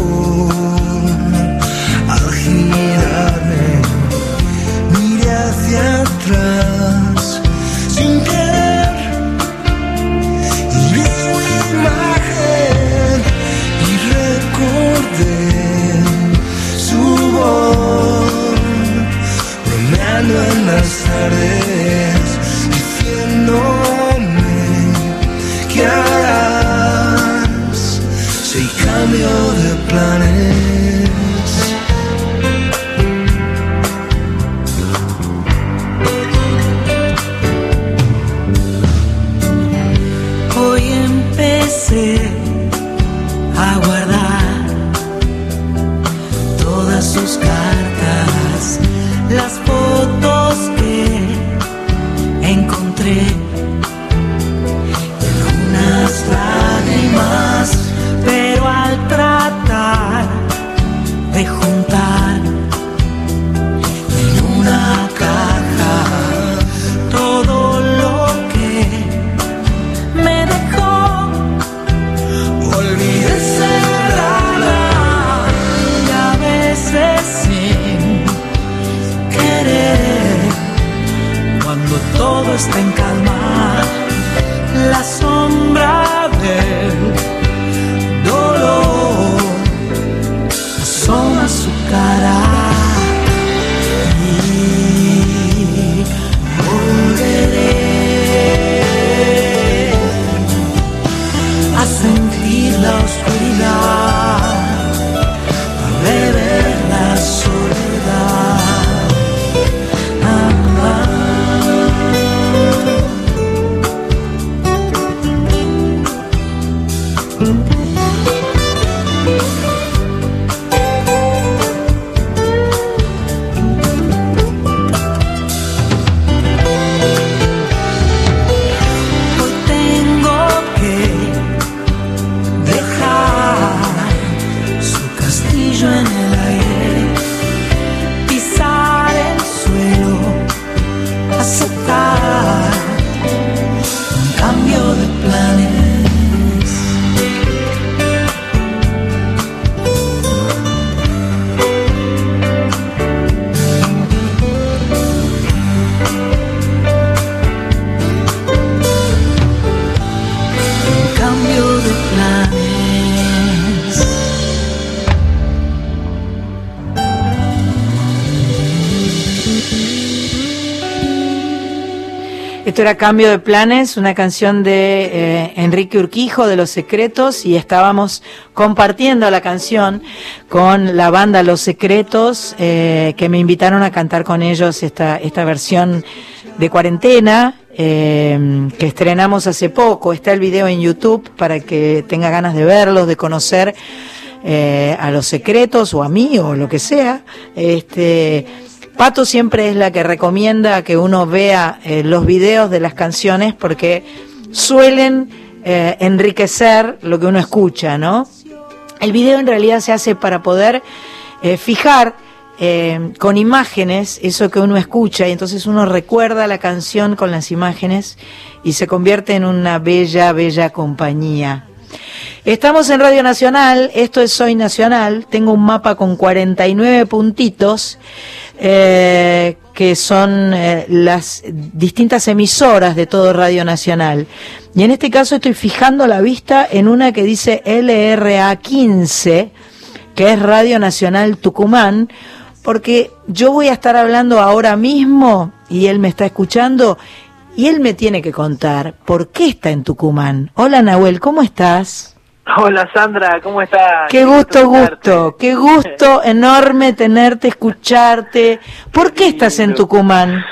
Esto era Cambio de Planes, una canción de eh, Enrique Urquijo de Los Secretos y estábamos compartiendo la canción con la banda Los Secretos eh, que me invitaron a cantar con ellos esta, esta versión de cuarentena eh, que estrenamos hace poco. Está el video en YouTube para que tenga ganas de verlos, de conocer a Los Secretos o a mí o lo que sea. Este, Pato siempre es la que recomienda que uno vea eh, los videos de las canciones porque suelen eh, enriquecer lo que uno escucha, ¿no? El video en realidad se hace para poder eh, fijar con imágenes eso que uno escucha y entonces uno recuerda la canción con las imágenes y se convierte en una bella, bella compañía. Estamos en Radio Nacional, esto es Soy Nacional, tengo un mapa con 49 puntitos eh, que son eh, las distintas emisoras de todo Radio Nacional. Y en este caso estoy fijando la vista en una que dice LRA 15, que es Radio Nacional Tucumán, porque yo voy a estar hablando ahora mismo y él me está escuchando y él me tiene que contar por qué está en Tucumán. Hola Nahuel, ¿cómo estás? Hola Sandra, ¿cómo estás? Qué gusto, gusto, qué gusto enorme tenerte, escucharte. ¿Por qué estás en Tucumán?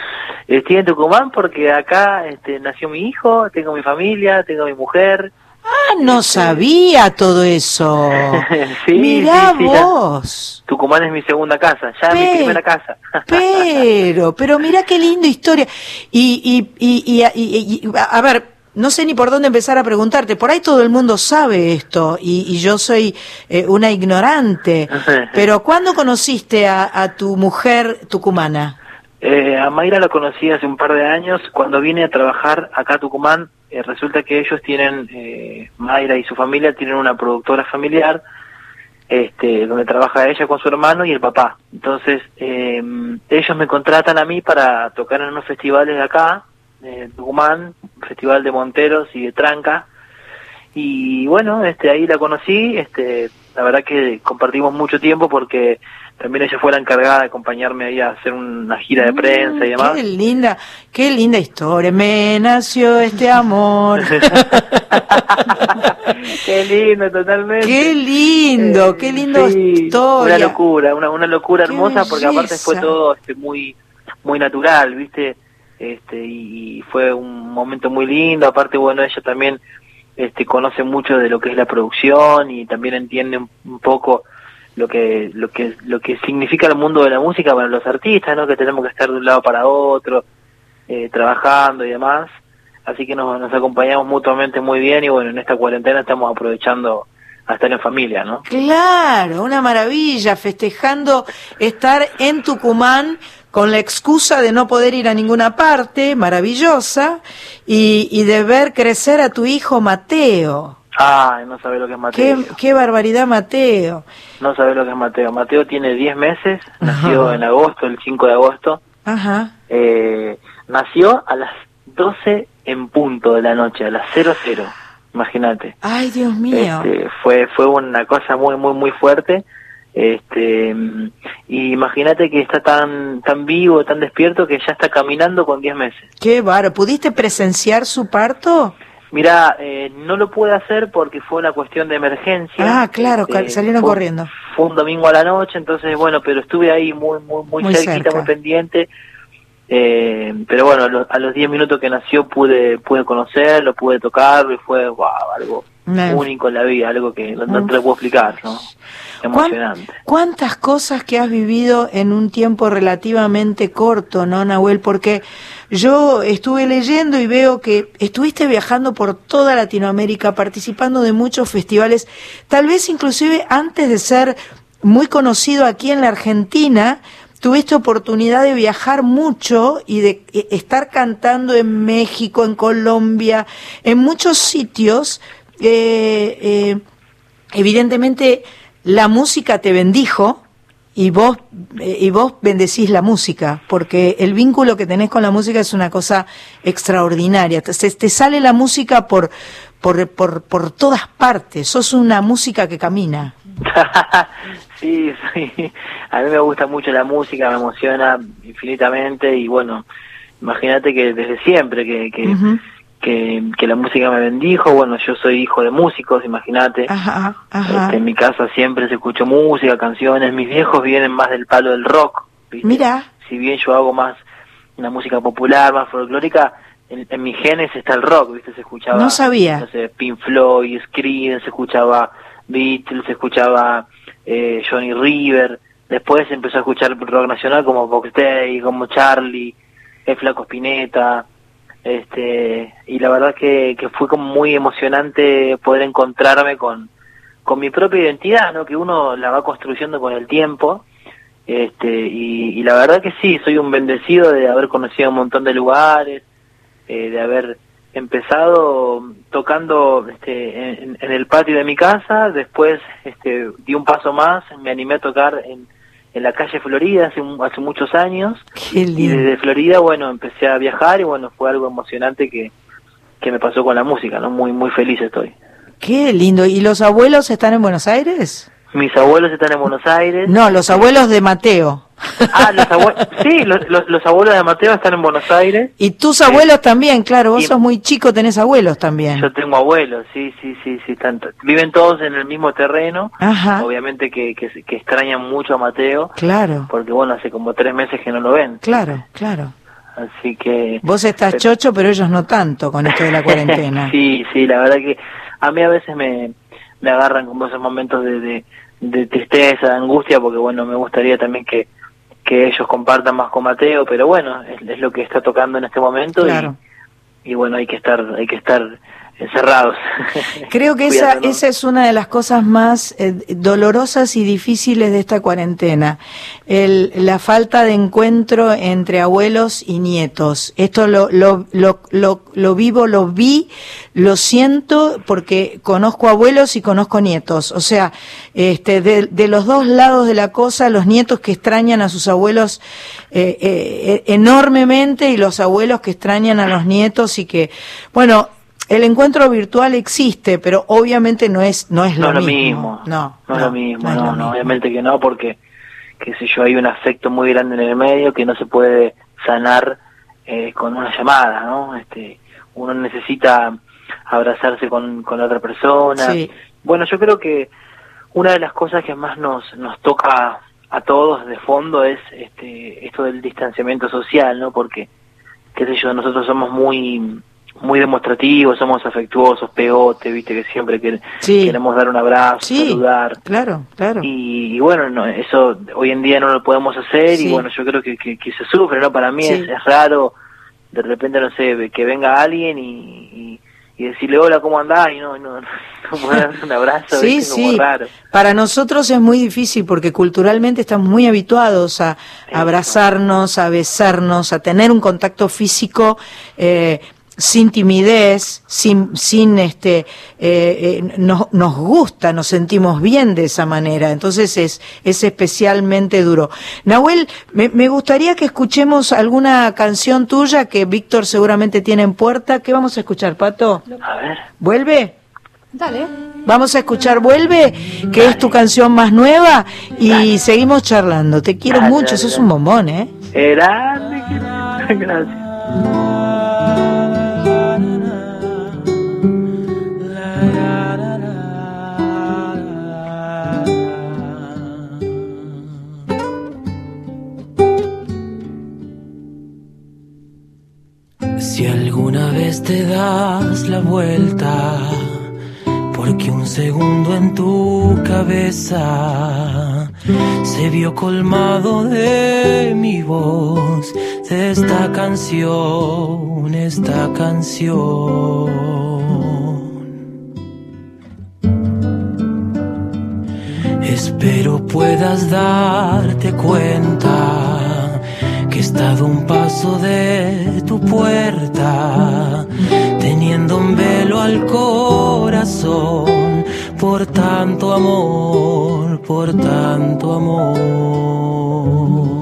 Estoy en Tucumán porque acá este, nació mi hijo, tengo mi familia, tengo mi mujer. Ah, no sabía todo eso. sí, Mirá sí, sí, ya. vos. Tucumán es mi segunda casa, ya mi Pe- primera casa. Pero, pero mira qué linda historia. Y, y, y, y- y- y- a ver, no sé ni por dónde empezar a preguntarte. Por ahí todo el mundo sabe esto y, y yo soy eh, una ignorante. Pero ¿cuándo conociste a, a tu mujer tucumana? Eh, a Mayra la conocí hace un par de años. Cuando vine a trabajar acá a Tucumán, eh, resulta que ellos tienen, eh, Mayra y su familia tienen una productora familiar, este, donde trabaja ella con su hermano y el papá. Entonces, eh, ellos me contratan a mí para tocar en unos festivales de acá, de Tucumán, Festival de Monteros y de Tranca. Y bueno, este, ahí la conocí, este, la verdad que compartimos mucho tiempo porque también ella fue la encargada de acompañarme ahí a hacer una gira de prensa y demás. Qué linda, qué linda historia. Me nació este amor. Qué lindo, totalmente. Qué lindo, qué lindo Eh, Sí, historia. Una locura, una, una locura Qué hermosa porque aparte fue todo este, muy muy natural, ¿viste? Este y, y fue un momento muy lindo, aparte bueno, ella también este conoce mucho de lo que es la producción y también entiende un, un poco lo que lo que lo que significa el mundo de la música para los artistas, ¿no? Que tenemos que estar de un lado para otro, eh, trabajando y demás. Así que nos, nos acompañamos mutuamente muy bien y bueno, en esta cuarentena estamos aprovechando a estar en familia, ¿no? Claro, una maravilla, festejando estar en Tucumán con la excusa de no poder ir a ninguna parte, maravillosa, y, y de ver crecer a tu hijo Mateo. Ay, no sabe lo que es Mateo. qué barbaridad, Mateo. No sabe lo que es Mateo. Mateo tiene 10 meses, nació en agosto, el 5 de agosto. Ajá. Eh, nació a las 12 en punto de la noche, a las 00. Imagínate. Ay, Dios mío. Este, fue fue una cosa muy muy muy fuerte. Este, y imagínate que está tan tan vivo, tan despierto que ya está caminando con 10 meses. Qué bárbaro. ¿Pudiste presenciar su parto? Mira, eh, no lo pude hacer porque fue una cuestión de emergencia. Ah, claro, Este, salieron fue- corriendo. Fue un domingo a la noche, entonces bueno, pero estuve ahí muy muy muy, Muy cerquita, cerca. muy pendiente. Eh, pero bueno, a los, a los 10 minutos que nació pude pude conocerlo, pude tocarlo y fue wow, algo Me- único en la vida, algo que no, no te lo puedo explicar, ¿no? Emocionante. ¿Cuántas cosas que has vivido en un tiempo relativamente corto, no, Nahuel? Porque yo estuve leyendo y veo que estuviste viajando por toda Latinoamérica, participando de muchos festivales, tal vez inclusive antes de ser muy conocido aquí en la Argentina, tuviste oportunidad de viajar mucho y de eh, estar cantando en México, en Colombia, en muchos sitios. Eh, eh, evidentemente la música te bendijo y vos eh, y vos bendecís la música porque el vínculo que tenés con la música es una cosa extraordinaria te, te sale la música por por, por por todas partes sos una música que camina sí, sí. A mí me gusta mucho la música, me emociona infinitamente y bueno, imagínate que desde siempre que, que. Que, que la música me bendijo, bueno, yo soy hijo de músicos, imagínate. ajá ajá Este, en mi casa siempre se escuchó música, canciones, mis viejos vienen más del palo del rock. ¿viste? mira Si bien yo hago más una música popular, más folclórica, en, en mis genes está el rock, ¿viste? Se escuchaba, No sabía. no sé, Pink Floyd, Creedence, se escuchaba Beatles, se escuchaba eh, Johnny River, después empezó a escuchar rock nacional como Box Day, como Charlie, el Flaco Spinetta, este y la verdad que, que fue como muy emocionante poder encontrarme con, con mi propia identidad, ¿no? Que uno la va construyendo con el tiempo. Este, y, la verdad que sí, soy un bendecido de haber conocido un montón de lugares, eh, de haber empezado tocando este, en, en el patio de mi casa, después este, di un paso más, me animé a tocar en, en la calle Florida hace, hace muchos años Qué y lindo. desde Florida, bueno, empecé a viajar y bueno, fue algo emocionante que, que me pasó con la música, ¿no? Muy, muy feliz estoy. Qué lindo. ¿Y los abuelos están en Buenos Aires? Mis abuelos están en Buenos Aires. No, los abuelos de Mateo. Ah, los abuelos, sí, los, los, los abuelos de Mateo están en Buenos Aires. Y tus abuelos también, claro, vos sos muy chico, tenés abuelos también. Yo tengo abuelos, sí, sí, sí, sí, tanto. Viven todos en el mismo terreno. Ajá. Obviamente que, que, que extrañan mucho a Mateo. Claro, Porque bueno, hace como tres meses que no lo ven. claro, claro. Así que... Vos estás chocho, pero ellos no tanto con esto de la cuarentena. sí, sí, la verdad que a mí a veces me, me agarran como esos momentos de, de, de tristeza, de angustia, porque bueno, me gustaría también que, que ellos compartan más con Mateo, pero bueno, es, es lo que está tocando en este momento Claro. y, y bueno, hay que estar, hay que estar encerrados. Creo que esa, esa es una de las cosas más eh, dolorosas y difíciles de esta cuarentena. El, la falta de encuentro entre abuelos y nietos. Esto lo, lo, lo, lo, lo vivo, lo vi, lo siento porque conozco abuelos y conozco nietos. O sea, este, de, de los dos lados de la cosa, los nietos que extrañan a sus abuelos eh, eh, enormemente y los abuelos que extrañan a los nietos y que, bueno, el encuentro virtual existe, pero obviamente no es no es no lo es lo mismo. mismo. No, no es lo mismo, es no, lo no, mismo. obviamente que no, porque, qué sé yo, hay un afecto muy grande en el medio que no se puede sanar eh, con una llamada, ¿no? Este, uno necesita abrazarse con, con la otra persona. Sí. Bueno, yo creo que una de las cosas que más nos, nos toca a todos de fondo es este, esto del distanciamiento social, ¿no? Porque, qué sé yo, nosotros somos muy muy demostrativos, somos afectuosos, pegote, viste que siempre que- Sí. queremos dar un abrazo, Sí. saludar. Claro, claro. Y, y bueno, no, eso hoy en día no lo podemos hacer Sí. y bueno, yo creo que, que, que se sufre, ¿no? Para mí es, es raro de repente, no sé, que venga alguien y, y, y decirle hola, ¿cómo andás? Y no, no, no poder un abrazo, Sí, ¿viste? Como sí. raro. Para nosotros es muy difícil porque culturalmente estamos muy habituados a abrazarnos, a besarnos, a tener un contacto físico eh, sin timidez, sin, sin este, eh, eh, nos, nos gusta, nos sentimos bien de esa manera. Entonces es, es especialmente duro. Nahuel, me, me gustaría que escuchemos alguna canción tuya que Víctor seguramente tiene en puerta. ¿Qué vamos a escuchar, Pato? A ver. ¿Vuelve? Dale. Vamos a escuchar Vuelve, que es tu canción más nueva, y seguimos charlando. Te quiero Dale, mucho, sos un bombón, ¿eh? Grande, gracias. Si alguna vez te das la vuelta, porque un segundo en tu cabeza se vio colmado de mi voz, de esta canción, esta canción. Espero puedas darte cuenta he estado un paso de tu puerta, teniendo un velo al corazón, por tanto amor, por tanto amor.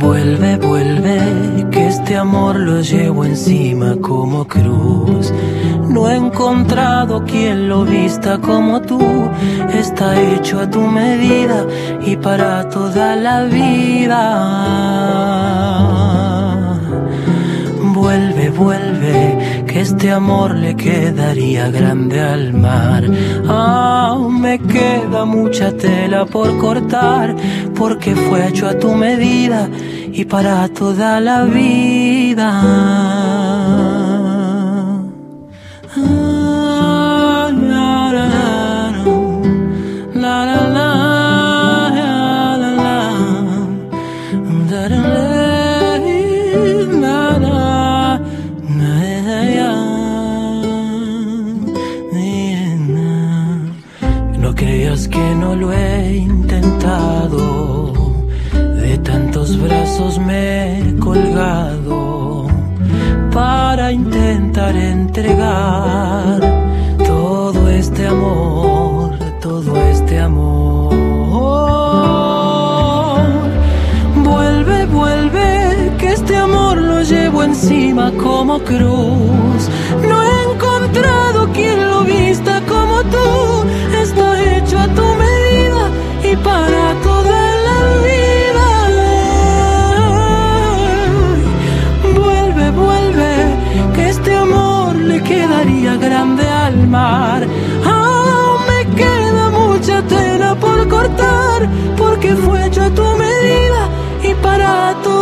Vuelve, vuelve, que este amor lo llevo encima como cruz. No he encontrado quien lo vista como tú. Está hecho a tu medida y para toda la vida. Vuelve, vuelve, que este amor le quedaría grande al mar. Aún me queda mucha tela por cortar, porque fue hecho a tu medida y para toda la vida. De tantos brazos me he colgado para intentar entregar todo este amor, todo este amor. Vuelve, vuelve, que este amor lo llevo encima como cruz. No he encontrado quien porque fue hecho a tu medida y para toda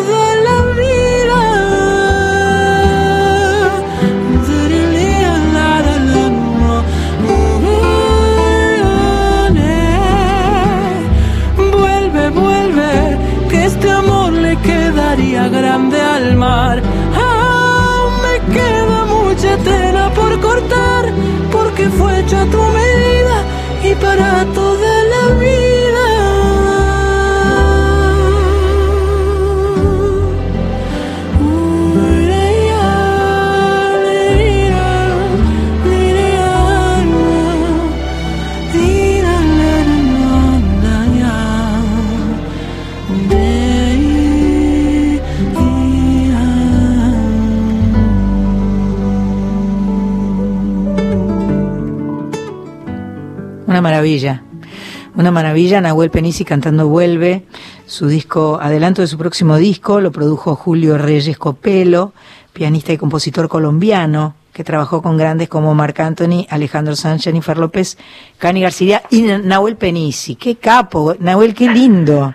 Una maravilla, Nahuel Penisi cantando Vuelve, su disco, adelanto de su próximo disco, lo produjo Julio Reyes Copelo, pianista y compositor colombiano, que trabajó con grandes como Marc Anthony, Alejandro Sanz, Jennifer López, Cani García y Nahuel Penisi. ¡Qué capo! Nahuel, qué lindo.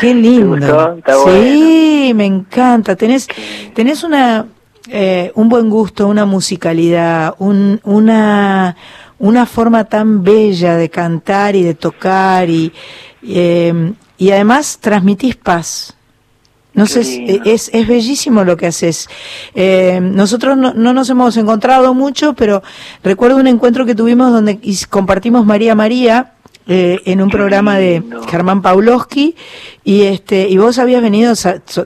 ¡Qué lindo! gustó? Sí, me encanta. Tenés, tenés una, eh, un buen gusto, una musicalidad, un, una, una forma tan bella de cantar y de tocar y, eh, y además transmitís paz. No sé, es, es, bellísimo lo que haces. Eh, nosotros no, no nos hemos encontrado mucho, pero recuerdo un encuentro que tuvimos donde compartimos María María eh, en un programa de Germán Paulowski y este y vos habías venido,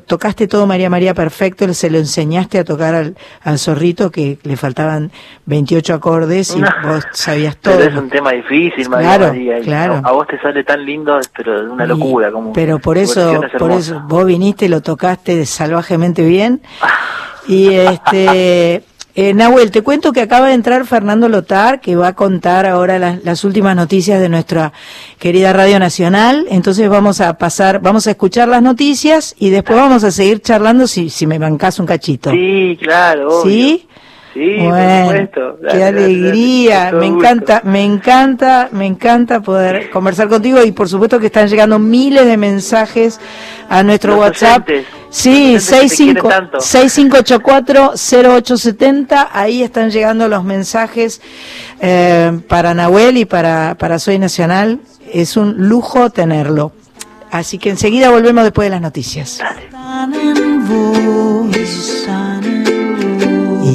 tocaste todo María María perfecto, se lo enseñaste a tocar al, al zorrito que le faltaban 28 acordes y No. vos sabías todo. Pero es un tema difícil, María Claro, María, claro. A, vos te sale tan lindo, pero es una Y- locura. Como pero por eso, por eso vos viniste lo tocaste salvajemente bien. Y este, eh, Nahuel, te cuento que acaba de entrar Fernando Lotar, que va a contar ahora las, las últimas noticias de nuestra querida Radio Nacional. Entonces vamos a pasar, vamos a escuchar las noticias y después vamos a seguir charlando si, si me bancás un cachito. Sí, claro. obvio. ¿Sí? Sí, por Bueno, supuesto. Dale, qué dale, dale, alegría, me gusto. encanta, me encanta, me encanta poder conversar contigo y por supuesto que están llegando miles de mensajes a nuestro Los WhatsApp. oyentes, Sí, los oyentes que te quieren 65 tanto. 6584-0870, ahí están llegando los mensajes eh, para Nahuel y para, para Soy Nacional. Es un lujo tenerlo. Así que enseguida volvemos después de las noticias.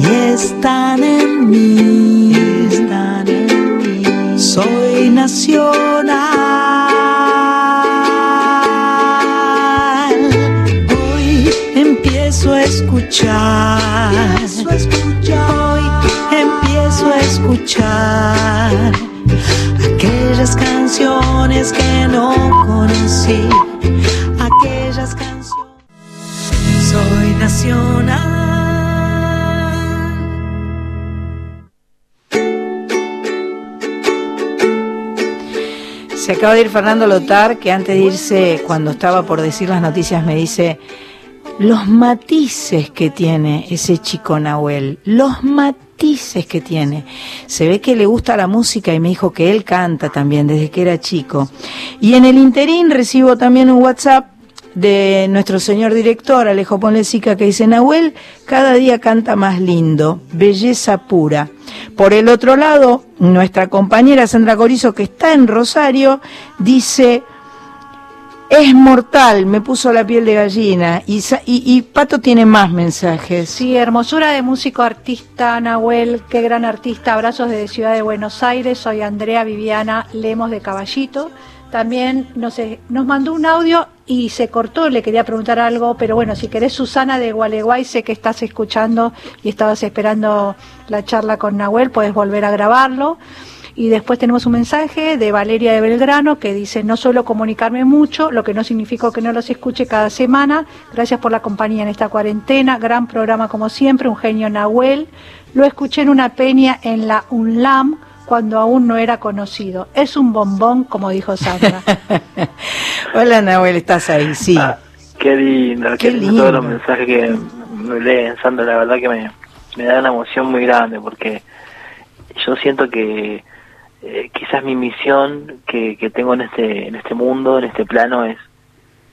Están en vos y están en mí, están en mí. Soy nacional. Hoy empiezo a escuchar. Hoy empiezo a escuchar aquellas canciones que no conocí, aquellas canciones. Soy nacional. Se acaba de ir Fernando Lotar, que antes de irse, cuando estaba por decir las noticias, me dice los matices que tiene ese chico Nahuel, los matices que tiene. Se ve que le gusta la música y me dijo que él canta también desde que era chico. Y en el interín recibo también un WhatsApp de nuestro señor director Alejo Ponlecica que dice Nahuel cada día canta más lindo, belleza pura. Por el otro lado, nuestra compañera Sandra Corizo que está en Rosario dice Es mortal, me puso la piel de gallina. Y, y Pato tiene más mensajes. Sí, hermosura de músico artista, Nahuel, qué gran artista. Abrazos desde Ciudad de Buenos Aires. Soy Andrea Viviana Lemos de Caballito. También nos, eh, nos mandó un audio y se cortó, le quería preguntar algo, pero bueno, si querés, Susana de Gualeguay, sé que estás escuchando y estabas esperando la charla con Nahuel, puedes volver a grabarlo. Y después tenemos un mensaje de Valeria de Belgrano que dice, no suelo comunicarme mucho, lo que no significa que no los escuche cada semana. Gracias por la compañía en esta cuarentena. Gran programa como siempre, un genio Nahuel. Lo escuché en una peña en la UNLAM cuando aún no era conocido. Es un bombón, como dijo Sandra. Hola Nahuel, estás ahí, sí. Qué lindo, Qué qué, lindo todos los mensajes que me leen, Sandra, la verdad que me, me da una emoción muy grande porque yo siento que eh, quizás mi misión que, que tengo en este, en este mundo, en este plano, es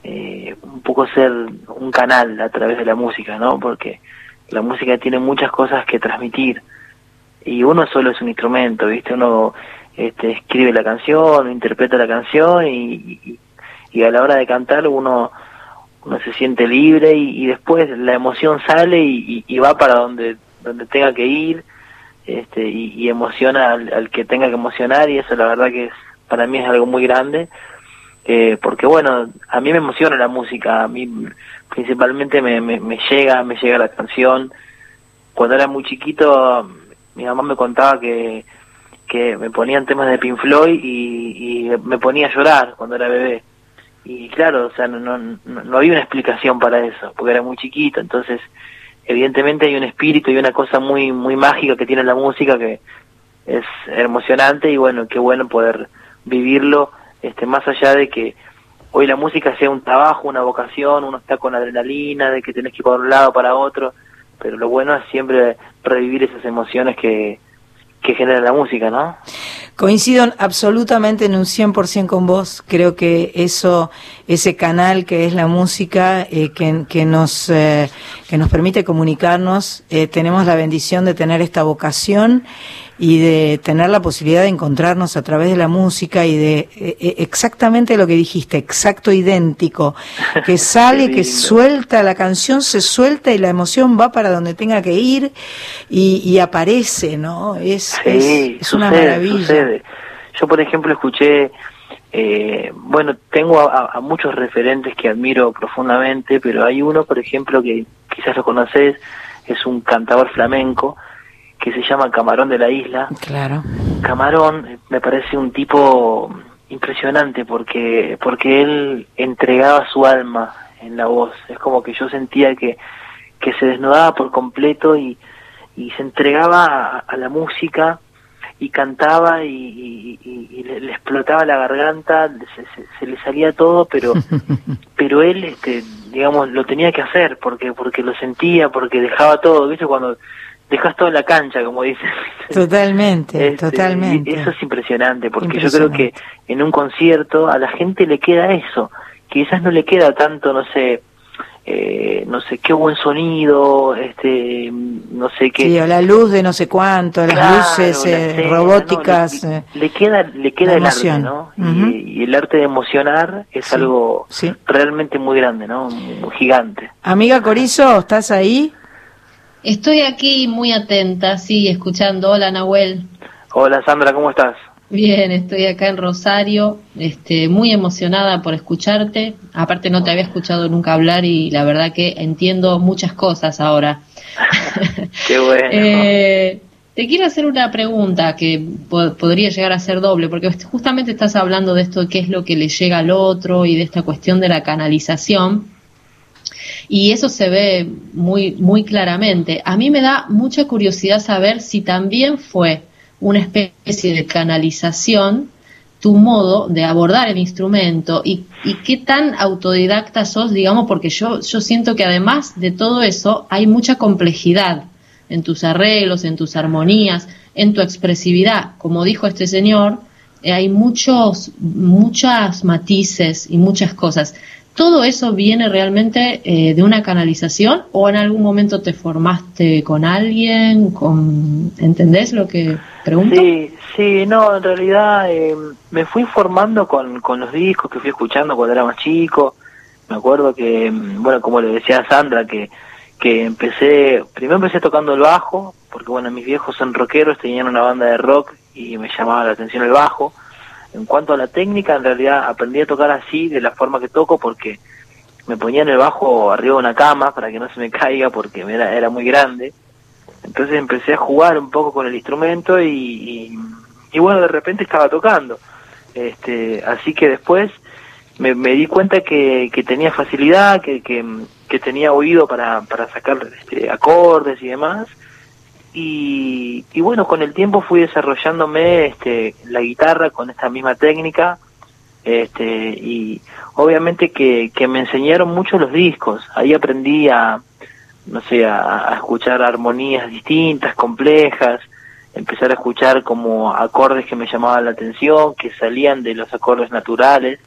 eh, un poco ser un canal a través de la música, ¿no? Porque la música tiene muchas cosas que transmitir y uno solo es un instrumento, ¿viste? Uno este, escribe la canción, interpreta la canción y, y, a la hora de cantar uno uno se siente libre y, después la emoción sale y, y- va para donde donde tenga que ir este y, y emociona al, al que tenga que emocionar y eso la verdad que es para mí es algo muy grande eh, porque bueno a mí me emociona la música a mí principalmente me, me, me llega me llega la canción cuando era muy chiquito mi mamá me contaba que que me ponían temas de Pink Floyd y, me ponía a llorar cuando era bebé. Y claro, o sea, no, no, no no había una explicación para eso, porque era muy chiquito, entonces evidentemente hay un espíritu y una cosa muy muy mágica que tiene la música que es emocionante y bueno, qué bueno poder vivirlo este más allá de que hoy la música sea un trabajo, una vocación, uno está con adrenalina, de que tenés que ir para un lado para otro, pero lo bueno es siempre revivir esas emociones que que genera la música, ¿no? Coincido absolutamente en un 100% con vos. Creo que eso, ese canal que es la música, eh, que, que nos, eh, que nos permite comunicarnos, eh, tenemos la bendición de tener esta vocación y de tener la posibilidad de encontrarnos a través de la música y de eh, eh, exactamente lo que dijiste, exacto, idéntico, que sale, que suelta, la canción se suelta y la emoción va para donde tenga que ir y, y aparece, ¿no? Es, es, Sí, es una sucede, maravilla. sucede. Yo, por ejemplo, escuché, eh, bueno, tengo a muchos referentes que admiro profundamente, pero hay uno, por ejemplo, que quizás lo conoces, es un cantador flamenco que se llama Camarón de la Isla. Claro. Camarón eh, me parece un tipo impresionante porque porque él entregaba su alma en la voz. Es como que yo sentía que, que se desnudaba por completo y, y se entregaba a, a la música y cantaba y, y- y- y le, le explotaba la garganta, se, se- se le salía todo, pero pero él, este, digamos, lo tenía que hacer porque porque lo sentía, porque dejaba todo, ¿viste? Cuando dejas todo en la cancha, como dicen. Totalmente, Este, totalmente. Eso es impresionante, porque yo creo que en un concierto a la gente le queda eso. Quizás no le queda tanto, no sé, eh, no sé, qué buen sonido, este, no sé qué. Sí, o la luz de no sé cuánto, las Claro, luces la eh, escena, robóticas. ¿no? Le, eh, le queda, le queda el arte. ¿no? Y, y el arte de emocionar es algo realmente muy grande, ¿no? Muy gigante. Amiga Corizo, ¿estás ahí? Estoy aquí muy atenta, sí, escuchando. Hola, Nahuel. Hola Sandra, ¿cómo estás? Bien, estoy acá en Rosario, este, muy emocionada por escucharte. Aparte no te había escuchado nunca hablar y la verdad que entiendo muchas cosas ahora. Qué bueno. Eh, te quiero hacer una pregunta que po- podría llegar a ser doble, porque justamente estás hablando de esto de qué es lo que le llega al otro y de esta cuestión de la canalización. Y eso se ve muy, muy claramente. A mí me da mucha curiosidad saber si también fue una especie de canalización tu modo de abordar el instrumento y, qué tan autodidacta sos, digamos, porque yo, yo siento que además de todo eso hay mucha complejidad en tus arreglos, en tus armonías, en tu expresividad. Como dijo este señor, eh, hay muchos, muchas matices y muchas cosas. ¿Todo eso viene realmente eh, de una canalización o en algún momento te formaste con alguien? Con... ¿Entendés lo que pregunto? Sí, Sí, no, en realidad eh, me fui formando con, con los discos que fui escuchando cuando era más chico. Me acuerdo que, mm, bueno, como le decía a Sandra, que, que empecé, primero empecé tocando el bajo, porque bueno, mis viejos son rockeros, tenían una banda de rock y me llamaba la atención el bajo. En cuanto a la técnica, en realidad aprendí a tocar así, de la forma que toco, porque me ponía en el bajo arriba de una cama para que no se me caiga, porque era, era muy grande. Entonces empecé a jugar un poco con el instrumento y, y, bueno, de repente estaba tocando. Este, así que después me, me di cuenta que, que tenía facilidad, que, que, que tenía oído para, para sacar este, acordes y demás. Y, y bueno, con el tiempo fui desarrollándome este, la guitarra con esta misma técnica. Este, y obviamente que, que me enseñaron mucho los discos. Ahí aprendí a, no sé, a, a escuchar armonías distintas, complejas, empezar a escuchar como acordes que me llamaban la atención, que salían de los acordes naturales.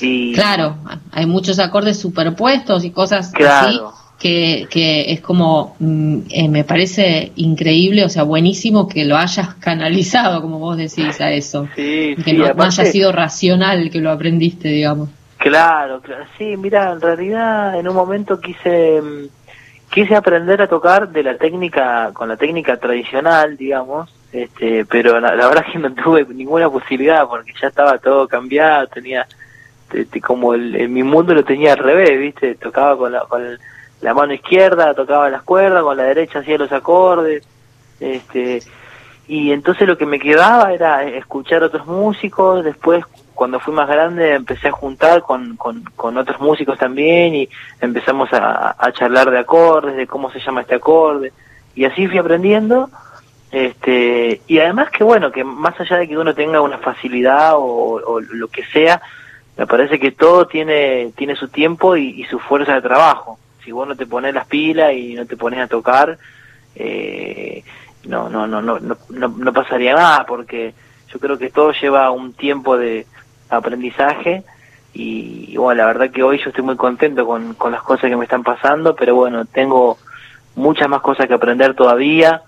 Y Claro, hay muchos acordes superpuestos y cosas así Claro. Que, que es como, mm, eh, me parece increíble, o sea, buenísimo que lo hayas canalizado, como vos decís, a eso. Sí, que sí, no, haya sido racional que lo aprendiste, digamos. Claro, claro. Sí, mira, en realidad en un momento quise mm, quise aprender a tocar de la técnica con la técnica tradicional, digamos, este, pero la, la verdad que no tuve ninguna posibilidad porque ya estaba todo cambiado, tenía te- te- como el, el- mi mundo lo tenía al revés, ¿viste? Tocaba con la con la mano izquierda, tocaba las cuerdas, con la derecha hacía los acordes. Este, y entonces lo que me quedaba era escuchar otros músicos, después cuando fui más grande empecé a juntar con, con, otros músicos también y empezamos a, a charlar de acordes, de cómo se llama este acorde, y así fui aprendiendo, este, y además que bueno, que más allá de que uno tenga una facilidad o, lo que sea, me parece que todo tiene, tiene su tiempo y su fuerza de trabajo. Si vos no te pones las pilas y no te pones a tocar, eh, no, no, no, no, no, no, pasaría nada, porque yo creo que todo lleva un tiempo de aprendizaje y, y bueno, la verdad que hoy yo estoy muy contento con, con las cosas que me están pasando, pero bueno, tengo muchas más cosas que aprender todavía.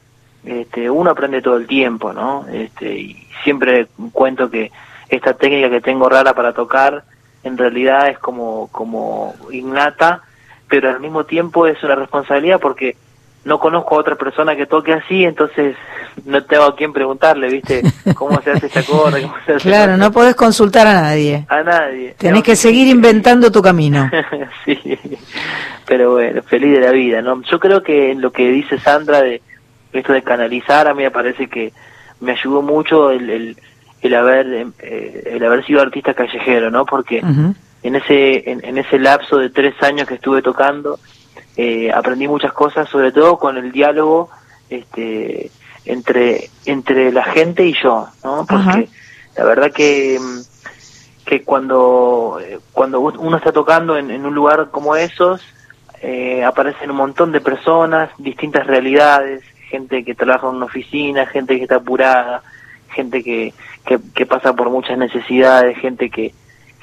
Este, uno aprende todo el tiempo, ¿no? Este, y siempre cuento que esta técnica que tengo rara para tocar en realidad es como, como innata, pero al mismo tiempo es una responsabilidad porque no conozco a otra persona que toque así, entonces no tengo a quién preguntarle, ¿viste? ¿Cómo se hace este acorde? ¿Cómo se hace Claro, no podés consultar a nadie. a nadie. Tenés que seguir inventando tu camino. sí, pero bueno, feliz de la vida, ¿no? Yo creo que en lo que dice Sandra de esto de canalizar, a mí me parece que me ayudó mucho el, el, el haber eh, el haber sido artista callejero, ¿no? Porque. En ese en, en ese lapso de tres años que estuve tocando eh, aprendí muchas cosas, sobre todo con el diálogo este entre entre la gente y yo, ¿no? Porque Ajá. la verdad que que cuando cuando uno está tocando en, en un lugar como esos eh, aparecen un montón de personas, distintas realidades, gente que trabaja en una oficina, gente que está apurada, gente que, que, que pasa por muchas necesidades, gente que,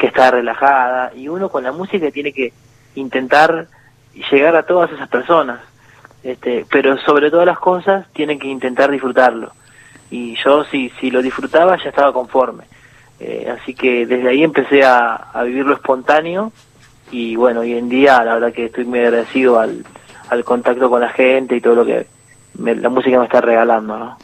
que está relajada, y uno con la música tiene que intentar llegar a todas esas personas, este, pero sobre todas las cosas tiene que intentar disfrutarlo. Y yo si, si lo disfrutaba ya estaba conforme. Eh, así que desde ahí empecé a, a vivirlo espontáneo y bueno, hoy en día la verdad que estoy muy agradecido al, al contacto con la gente y todo lo que me- la música me está regalando, ¿no?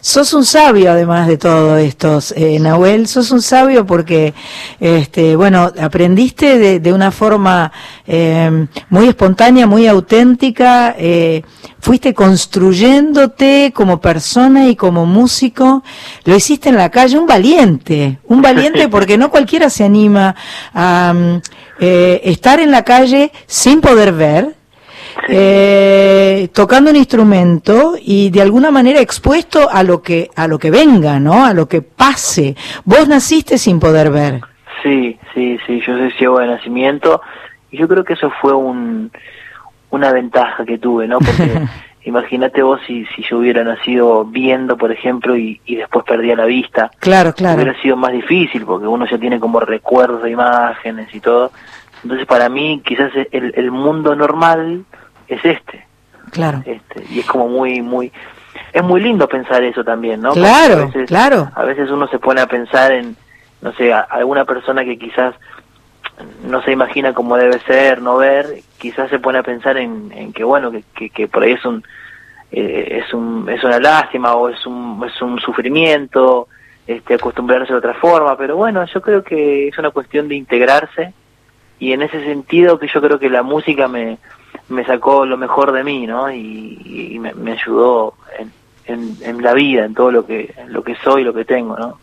Sos un sabio además de todo esto, eh, Nahuel, sos un sabio porque, este, bueno, aprendiste de, de una forma eh, muy espontánea, muy auténtica, eh, fuiste construyéndote como persona y como músico, lo hiciste en la calle, un valiente, un valiente porque no cualquiera se anima a mm, eh, estar en la calle sin poder ver, eh, tocando un instrumento y de alguna manera expuesto a lo que a lo que venga, ¿no? A lo que pase. Vos naciste sin poder ver. Sí, sí, sí, yo soy ciego de nacimiento y yo creo que eso fue un, una ventaja que tuve, ¿no? Porque imagínate vos si, si yo hubiera nacido viendo, por ejemplo, y, y después perdía la vista. Claro, claro. Hubiera sido más difícil porque uno ya tiene como recuerdos de imágenes y todo. Entonces para mí quizás el, el mundo normal es este. Claro. este y es como muy, muy... es muy lindo pensar eso también, ¿no? Claro, a veces, claro. A veces uno se pone a pensar en, no sé, a- alguna persona que quizás no se imagina cómo debe ser, no ver, quizás se pone a pensar en, en que bueno, que, que, que por ahí es un, eh, es un, es una lástima o es un, es un sufrimiento, este, acostumbrarse de otra forma, pero bueno, yo creo que es una cuestión de integrarse y en ese sentido que yo creo que la música me, me sacó lo mejor de mí, ¿no? Y, me, me ayudó en, en, en la vida, en todo lo que, en lo que soy, lo que tengo, ¿no?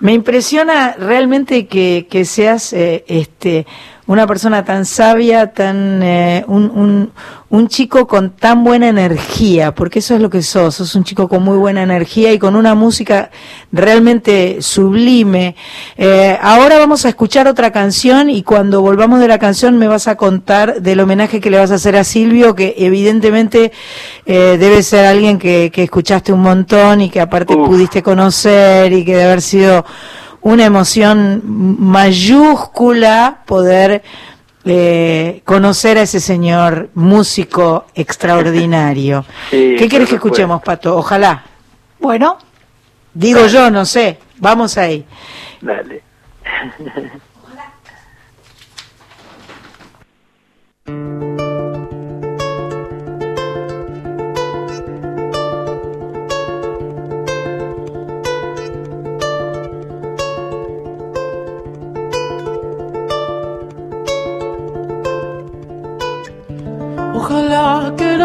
Me impresiona realmente que, que seas eh, este una persona tan sabia, tan eh, un, un, un chico con tan buena energía, porque eso es lo que sos, sos un chico con muy buena energía y con una música realmente sublime. Eh, ahora vamos a escuchar otra canción y cuando volvamos de la canción me vas a contar del homenaje que le vas a hacer a Silvio, que evidentemente eh, debe ser alguien que, que escuchaste un montón y que aparte pudiste conocer y que debe haber sido una emoción mayúscula poder eh, conocer a ese señor músico extraordinario. Sí, ¿Qué quieres que escuchemos, Pato? Ojalá. Bueno. Digo yo, no sé. Vamos ahí. Dale. Ojalá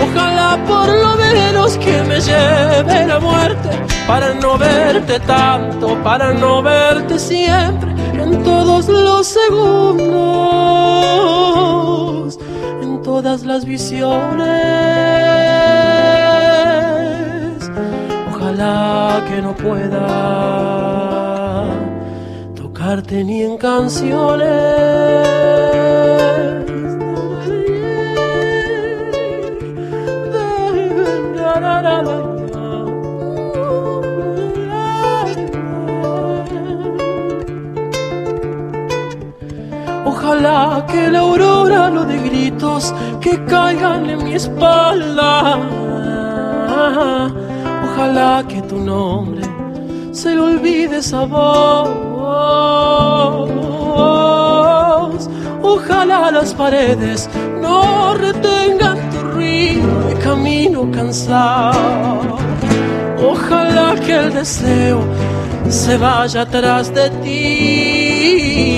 Ojalá por lo menos que me lleve la muerte, para no verte tanto, para no verte siempre, en todos los segundos en todas las visiones. Ojalá que no pueda tocarte ni en canciones. Ojalá que la aurora lo de gritos que caigan en mi espalda. Ojalá que tu nombre se le olvide esa voz. Ojalá las paredes no retengan tu ruido de camino cansado. Ojalá que el deseo se vaya atrás de ti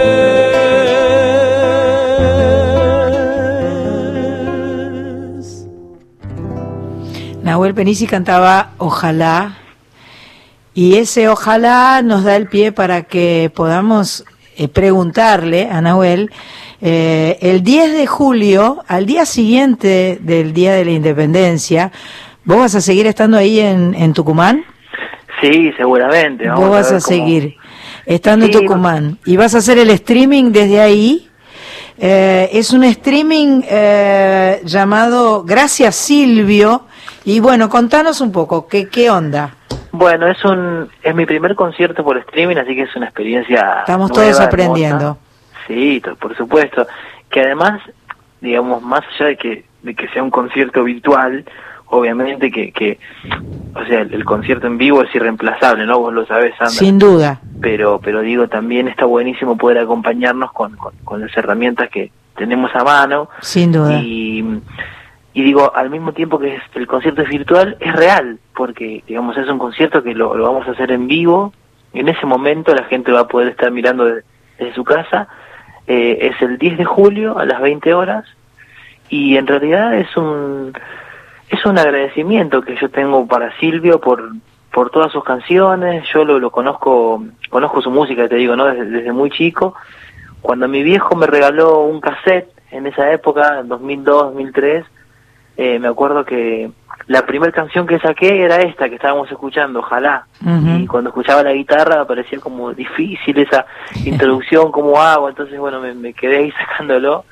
Nahuel Penisi cantaba Ojalá. Y ese ojalá nos da el pie para que podamos eh, preguntarle a Nahuel Eh, el 10 de julio, al día siguiente del Día de la Independencia, ¿vos vas a seguir estando ahí en, en Tucumán? Sí, seguramente. Vamos Vos vas a cómo- seguir estando en Tucumán. Y vas a hacer el streaming desde ahí. Eh, es un streaming llamado Gracias Silvio. Y bueno, contanos un poco, ¿qué, qué onda? Bueno, es un es mi primer concierto por streaming, así que es una experiencia. Estamos nueva, todos hermosa. aprendiendo. Sí, por supuesto. Que además, digamos, más allá de que de que sea un concierto virtual, obviamente que, que o sea, el, el concierto en vivo es irreemplazable, ¿no? Vos lo sabés, Sandra. Sin duda. Pero pero digo, también está buenísimo poder acompañarnos con, con, con las herramientas que tenemos a mano. Sin duda. Y, y digo, al mismo tiempo que el concierto es virtual, es real, porque digamos es un concierto que lo, vamos a hacer en vivo. En ese momento la gente va a poder estar mirando de- desde su casa. Eh, es el 10 de julio a las 20 horas y en realidad es un es un agradecimiento que yo tengo para Silvio por por todas sus canciones. Yo lo, lo conozco conozco su música, te digo, no desde, desde muy chico. Cuando mi viejo me regaló un cassette en esa época, en 2002, 2003, eh, me acuerdo que la primera canción que saqué era esta que estábamos escuchando, Ojalá. Y cuando escuchaba la guitarra parecía como difícil esa introducción, cómo hago, entonces bueno, me, me quedé ahí sacándolo.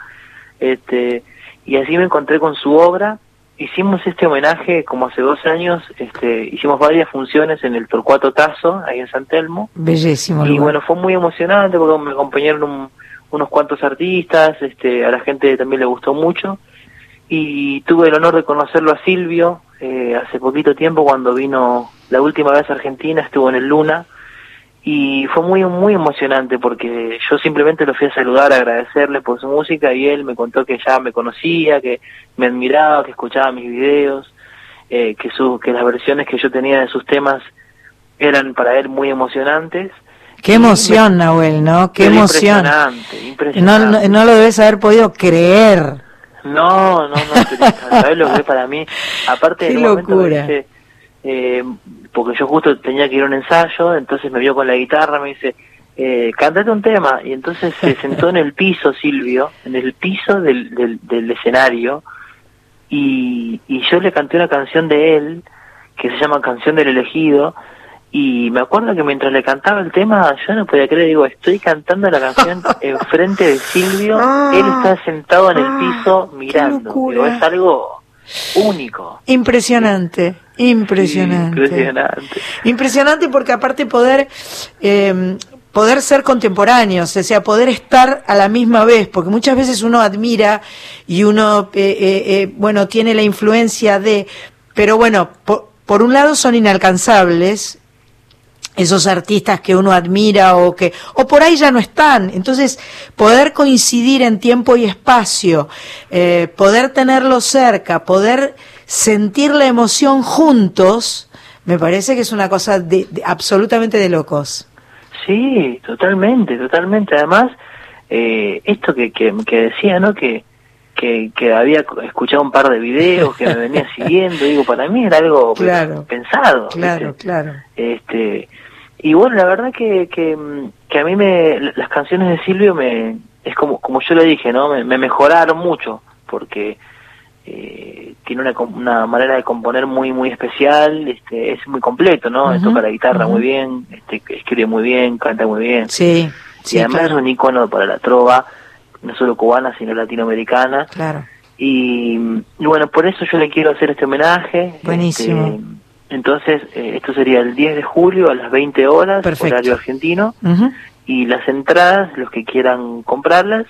Este, y así me encontré con su obra. Hicimos este homenaje como hace dos años, este, hicimos varias funciones en el Torcuato Tazo, ahí en San Telmo. Bellísimo Y lugar. bueno, fue muy emocionante porque me acompañaron un- unos cuantos artistas, este, a la gente también le gustó mucho. Y tuve el honor de conocerlo a Silvio eh, hace poquito tiempo cuando vino la última vez a Argentina, estuvo en el Luna. Y fue muy, muy emocionante porque yo simplemente lo fui a saludar, a agradecerle por su música y él me contó que ya me conocía, que me admiraba, que escuchaba mis videos, eh, que, su, que las versiones que yo tenía de sus temas eran para él muy emocionantes. Qué emoción, Nahuel, ¿no? Qué emoción. Impresionante, No, impresionante. no, no lo debes haber podido creer. No, no, no, pero ¿sabes lo que es para mí? Aparte Qué en un momento me locura. dice, eh, porque yo justo tenía que ir a un ensayo, entonces me vio con la guitarra, me dice, eh, cántate un tema, y entonces se sentó en el piso Silvio, en el piso del, del, del escenario, y, y yo le canté una canción de él, que se llama Canción del Elegido, y me acuerdo que mientras le cantaba el tema, yo no podía creer, digo, estoy cantando la canción enfrente de Silvio, él está sentado en el piso mirando, digo, es algo único. Impresionante, impresionante. Impresionante. Impresionante porque aparte poder eh, poder ser contemporáneos, o sea, poder estar a la misma vez, porque muchas veces uno admira y uno, eh, eh, eh, bueno, tiene la influencia de, pero bueno, por, por un lado son inalcanzables esos artistas que uno admira o que o por ahí ya no están entonces poder coincidir en tiempo y espacio eh, poder tenerlos cerca poder sentir la emoción juntos me parece que es una cosa de, de- absolutamente de locos Sí, totalmente, totalmente. Además, eh, esto que, que, que decía, ¿no? Que, que, que había escuchado un par de videos, que me venía siguiendo, digo, para mí era algo Claro. pensado. claro ¿viste? claro Este, y bueno, la verdad que, que, que a mí me, las canciones de Silvio me, es como, como yo le dije, ¿no? Me, me mejoraron mucho, porque eh, tiene una, una manera de componer muy, muy especial, este, es muy completo, ¿no? Toca la guitarra muy bien, este, escribe muy bien, canta muy bien. sí y sí además claro es un icono para la trova, no solo cubana, sino latinoamericana. claro Y, y bueno, por eso yo le quiero hacer este homenaje. Buenísimo. Este, entonces, eh, esto sería el 10 de julio a las 20 horas, Perfecto. horario argentino. Y las entradas, los que quieran comprarlas,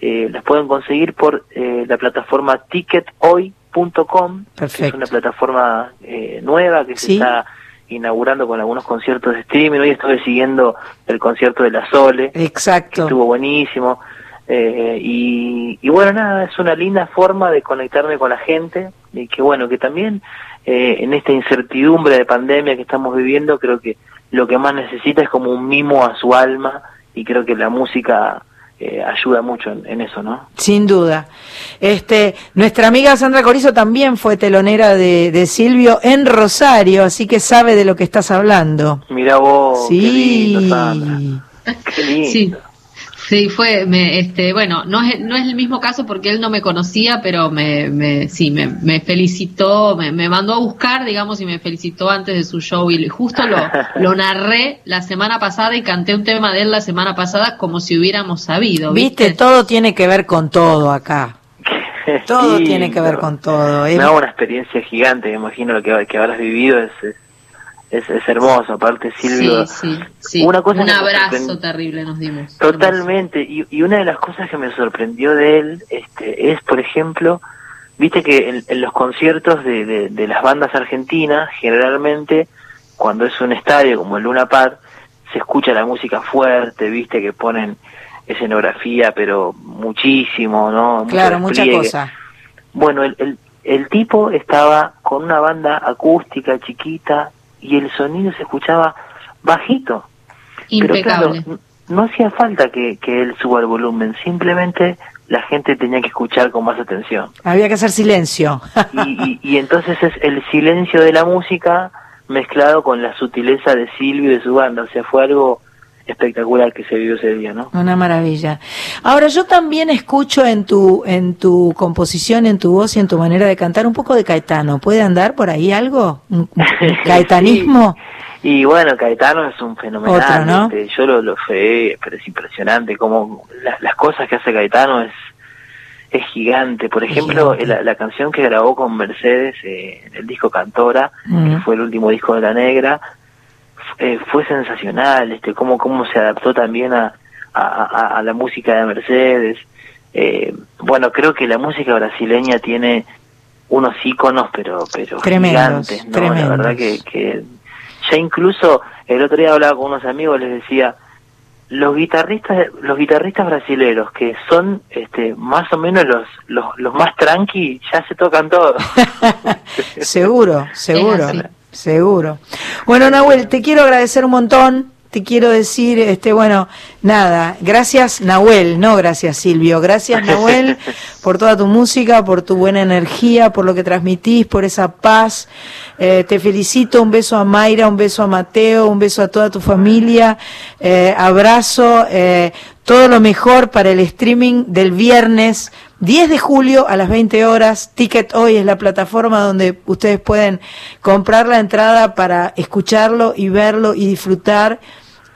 eh, las pueden conseguir por eh, la plataforma tickethoy.com, que es una plataforma eh, nueva que se está inaugurando con algunos conciertos de streaming. Hoy estuve siguiendo el concierto de la Sole, que exacto estuvo buenísimo. Eh, y, y bueno, nada, es una linda forma de conectarme con la gente y que bueno, que también eh, en esta incertidumbre de pandemia que estamos viviendo, creo que lo que más necesita es como un mimo a su alma y creo que la música eh, ayuda mucho en, en eso, ¿no? Sin duda. Este, nuestra amiga Sandra Corizo también fue telonera de, de Silvio en Rosario, así que sabe de lo que estás hablando. Mira vos, qué Sí. lindo, Sandra. Qué lindo. Sí. Sí, fue, me, este, bueno, no es, no es el mismo caso porque él no me conocía, pero me, me sí, me, me felicitó, me, me mandó a buscar, digamos, y me felicitó antes de su show y justo lo, lo narré la semana pasada y canté un tema de él la semana pasada como si hubiéramos sabido. Viste, todo tiene que ver con todo acá. Todo Sí, tiene que ver no. con todo. Es- Me hago una experiencia gigante, me imagino lo que, que habrás vivido es, es, es, es hermoso. Aparte, Silvio, Sí, sí, sí. una cosa un abrazo sorprend- terrible nos dimos. Totalmente, y, y una de las cosas que me sorprendió de él este, es, por ejemplo, viste que en, en los conciertos de, de, de las bandas argentinas, generalmente, cuando es un estadio como el Luna Park, se escucha la música fuerte, viste que ponen escenografía, pero muchísimo, ¿no? Mucho claro, mucha despliegue. cosa. Bueno, el, el, el tipo estaba con una banda acústica chiquita y el sonido se escuchaba bajito. Pero claro, Impecable. no hacía falta que, que él suba el volumen, simplemente la gente tenía que escuchar con más atención. Había que hacer silencio. Y, y, y entonces es el silencio de la música mezclado con la sutileza de Silvio y de su banda. O sea, fue algo espectacular que se vivió ese día, ¿no? Una maravilla. Ahora yo también escucho en tu en tu composición, en tu voz y en tu manera de cantar un poco de Caetano. ¿Puede andar por ahí algo? ¿Un un caetanismo? Y bueno, Caetano es un fenomenal. Otro, ¿no? este, yo lo, lo fe, pero es impresionante como las, las cosas que hace Caetano es es gigante. Por ejemplo, la, la canción que grabó con Mercedes eh, en el disco Cantora, que fue el último disco de La Negra, eh, fue sensacional. Este, cómo cómo se adaptó también a, a, a- a la música de Mercedes. Eh, bueno, creo que la música brasileña tiene unos íconos, pero pero Tremendos, gigantes, ¿no? tremendos. La verdad que, que ya incluso el otro día hablaba con unos amigos, les decía, los guitarristas los guitarristas brasileros que son este más o menos los los, los más tranqui ya se tocan todo Seguro, seguro. Seguro. Bueno, Nahuel, te quiero agradecer un montón. Te quiero decir, este, bueno, nada, gracias Nahuel, no gracias Silvio, gracias Nahuel por toda tu música, por tu buena energía, por lo que transmitís, por esa paz. Eh, te felicito, un beso a Mayra, un beso a Mateo, un beso a toda tu familia, eh, abrazo, eh, todo lo mejor para el streaming del viernes 10 de julio a las 20 horas. Ticket Hoy es la plataforma donde ustedes pueden comprar la entrada para escucharlo y verlo y disfrutar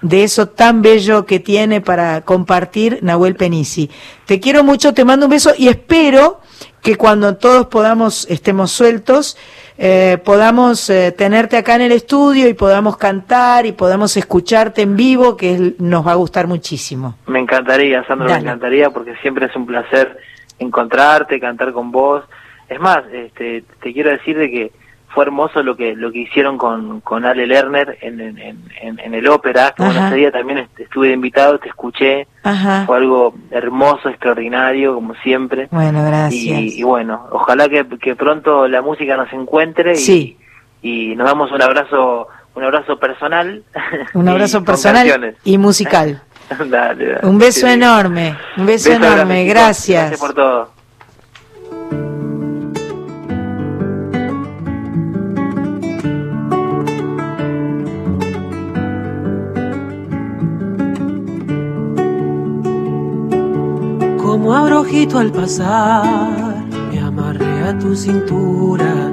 de eso tan bello que tiene para compartir Nahuel Penisi. Te quiero mucho, te mando un beso y espero que cuando todos podamos, estemos sueltos, eh, podamos eh, tenerte acá en el estudio y podamos cantar y podamos escucharte en vivo, que es- nos va a gustar muchísimo. Me encantaría, Sandra, Dale. me encantaría porque siempre es un placer encontrarte, cantar con vos. Es más, este, te quiero decir de que fue hermoso lo que lo que hicieron con, con Ale Lerner en, en, en, en el ópera, que bueno, ese día también est- estuve invitado, te escuché, Ajá. fue algo hermoso, extraordinario, como siempre. Bueno, gracias. Y, y bueno, ojalá que, que pronto la música nos encuentre y, Sí. y nos damos un abrazo un abrazo personal. Un y abrazo con personal y musical. Dale, dale. Un beso enorme, un beso, Beso enorme, gracias. Gracias por todo. Ojito al pasar, me amarré a tu cintura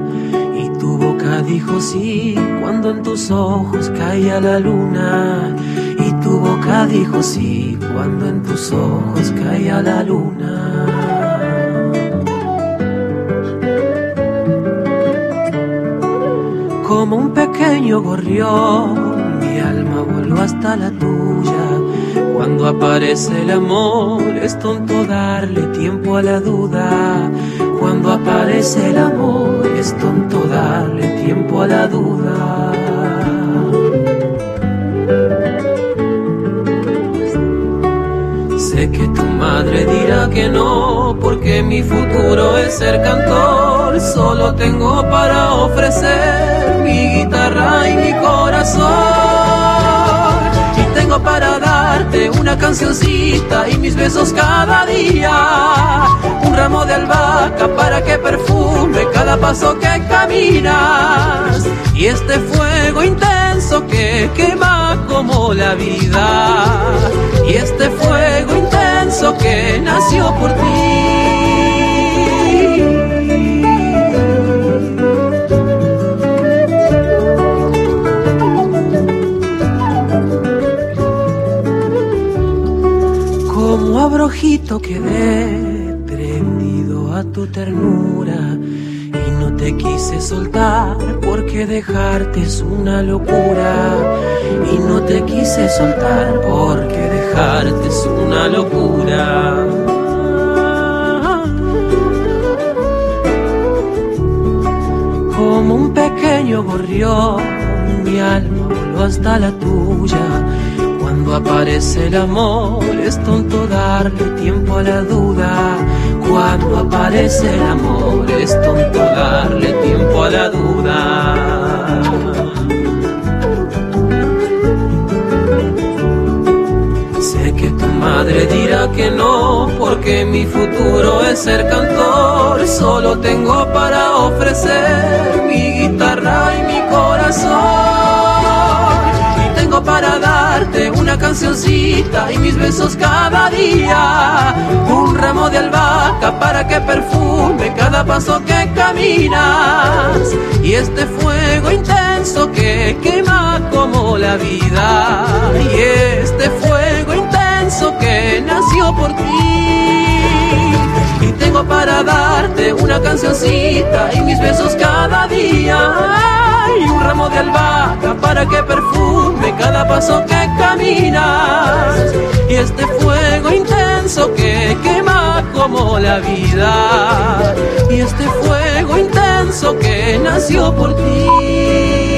y tu boca dijo sí cuando en tus ojos caía la luna. Y tu boca dijo sí cuando en tus ojos caía la luna. Como un pequeño gorrión, mi alma voló hasta la tuya. Cuando aparece el amor, es tonto darle tiempo a la duda. Cuando aparece el amor, es tonto darle tiempo a la duda. Sé que tu madre dirá que no, porque mi futuro es ser cantor. Solo tengo para ofrecer mi guitarra y mi corazón. Y tengo para una cancioncita y mis besos cada día. Un ramo de albahaca para que perfume cada paso que caminas. Y este fuego intenso que quema como la vida. Y este fuego intenso que nació por ti. Como abrojito quedé prendido a tu ternura y no te quise soltar porque dejarte es una locura y no te quise soltar porque dejarte es una locura. Como un pequeño gorrión, mi alma voló hasta la tuya. Cuando aparece el amor, es tonto darle tiempo a la duda. Cuando aparece el amor, es tonto darle tiempo a la duda. Sé que tu madre dirá que no, porque mi futuro es ser cantor. Solo tengo para ofrecer mi guitarra y mi corazón. Y tengo para darte una cancioncita y mis besos cada día. Un ramo de albahaca para que perfume cada paso que caminas. Y este fuego intenso que quema como la vida. Y este fuego intenso que nació por ti. Y tengo para darte una cancioncita y mis besos cada día. Y un ramo de albahaca para que perfume cada paso que caminas. Y este fuego intenso que quema como la vida. Y este fuego intenso que nació por ti.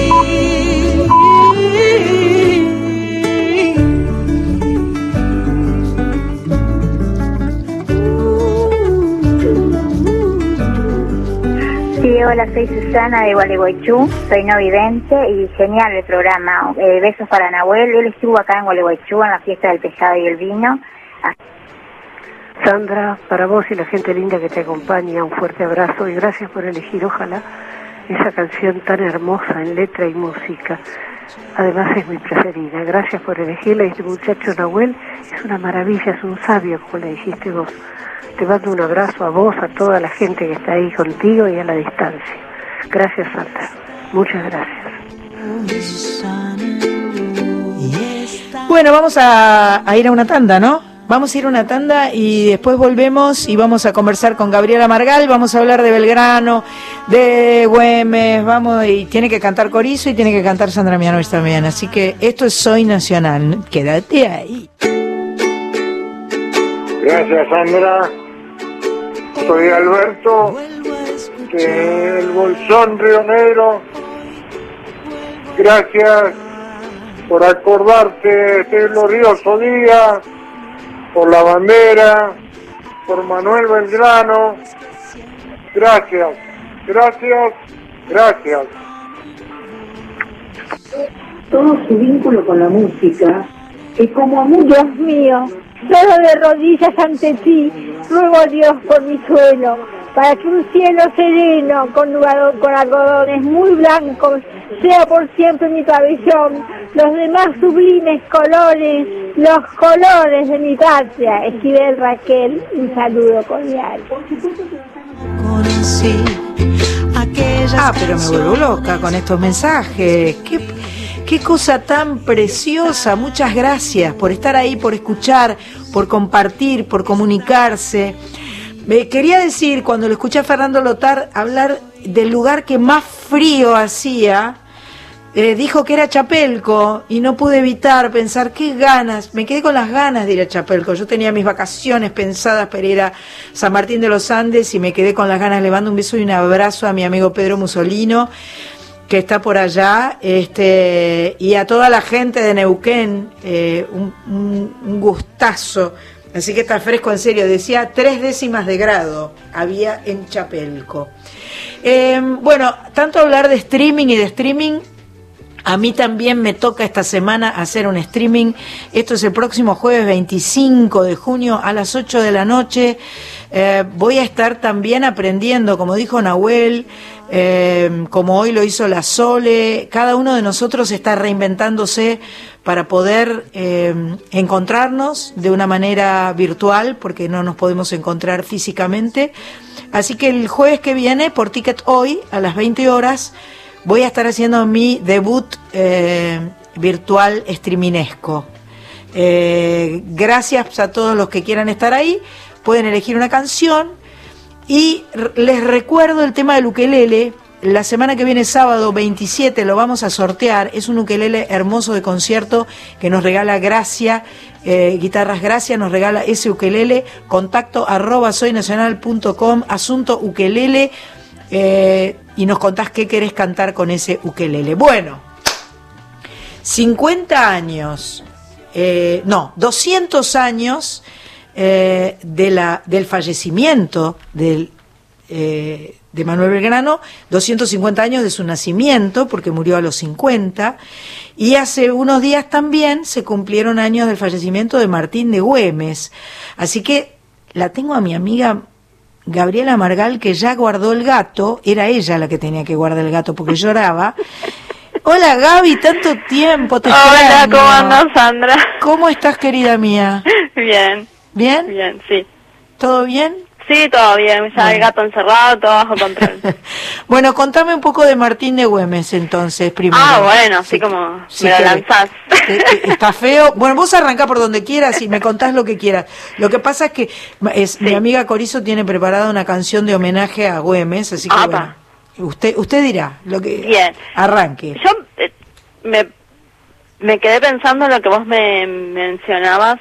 Hola, soy Susana de Gualeguaychú, soy no vidente y genial el programa. Eh, besos para Nahuel, él estuvo acá en Gualeguaychú en la fiesta del pescado y el vino. Ah, Sandra, para vos y la gente linda que te acompaña, un fuerte abrazo y gracias por elegir, ojalá, esa canción tan hermosa en letra y música. Además es mi preferida. Gracias por elegirla. Este muchacho Nahuel es una maravilla, es un sabio, como le dijiste vos. Te mando un abrazo a vos, a toda la gente que está ahí contigo y a la distancia. Gracias, Sandra. Muchas gracias. Bueno, vamos a, a ir a una tanda, ¿no? Vamos a ir a una tanda y después volvemos y vamos a conversar con Gabriela Margal, vamos a hablar de Belgrano, de Güemes, vamos, y tiene que cantar Corizo y tiene que cantar Sandra Mianovich también, así que esto es Soy Nacional, quédate ahí. Gracias, Sandra. Soy Alberto, del Bolsón Río Negro. Gracias por acordarte de este glorioso día, por la bandera, por Manuel Belgrano. Gracias, gracias, gracias. todo su vínculo con la música y como a muchos Dios mío, solo de rodillas ante ti, ruego a Dios por mi suelo, para que un cielo sereno con, con algodones muy blancos sea por siempre mi pabellón, los demás sublimes colores, los colores de mi patria. Esquivel Raquel, un saludo cordial. Ah, pero me vuelvo loca con estos mensajes. Qué, qué cosa tan preciosa. Muchas gracias por estar ahí, por escuchar, por compartir, por comunicarse. Me quería decir, cuando lo escuché a Fernando Lotar hablar del lugar que más frío hacía, eh, dijo que era Chapelco y no pude evitar pensar qué ganas, me quedé con las ganas de ir a Chapelco. Yo tenía mis vacaciones pensadas para ir a San Martín de los Andes y me quedé con las ganas. Le mando un beso y un abrazo a mi amigo Pedro Musolino que está por allá, este, y a toda la gente de Neuquén, eh, un, un- un gustazo. Así que está fresco, en serio. Decía tres décimas de grado había en Chapelco. Eh, bueno, tanto hablar de streaming y de streaming, A mí también me toca esta semana hacer un streaming. Esto es el próximo jueves 25 de junio a las 8 de la noche. Eh, voy a estar también aprendiendo, como dijo Nahuel, eh, como hoy lo hizo la Sole. Cada uno de nosotros está reinventándose para poder eh, encontrarnos de una manera virtual, porque no nos podemos encontrar físicamente. Así que el jueves que viene, por Ticket Hoy, a las 20 horas, voy a estar haciendo mi debut eh, virtual streaminesco. Eh, gracias a todos los que quieran estar ahí. Pueden elegir una canción. Y les recuerdo el tema del ukelele. La semana que viene, sábado 27, lo vamos a sortear. Es un ukelele hermoso de concierto que nos regala Gracia, eh, Guitarras Gracia, nos regala ese ukelele. Contacto arroba soynacional.com, asunto ukelele. Y nos contás qué querés cantar con ese ukelele. Bueno, 50 años, eh, no, 200 años eh, de la, del fallecimiento eh, de Manuel Belgrano, 250 años de su nacimiento, porque murió a los 50, y hace unos días también se cumplieron años del fallecimiento de Martín de Güemes. Así que la tengo a mi amiga Gabriela Margal, que ya guardó el gato, era ella la que tenía que guardar el gato porque lloraba. Hola Gaby, tanto tiempo, te Hola, extraño. ¿cómo andas, Sandra? ¿Cómo estás, querida mía? Bien. ¿Bien? Bien, sí. ¿Todo bien? Sí, todo bien. Ya el gato encerrado, todo bajo control. Bueno, contame un poco de Martín de Güemes entonces, primero. ah, bueno, así como Sí, me que- lanzás. Eh, eh, Está feo. Bueno, vos arrancá por donde quieras y me contás lo que quieras. Lo que pasa es que es, mi amiga Corizo tiene preparada una canción de homenaje a Güemes, así que bueno, usted usted dirá lo que Bien. arranque. Yo eh, me, me quedé pensando en lo que vos me mencionabas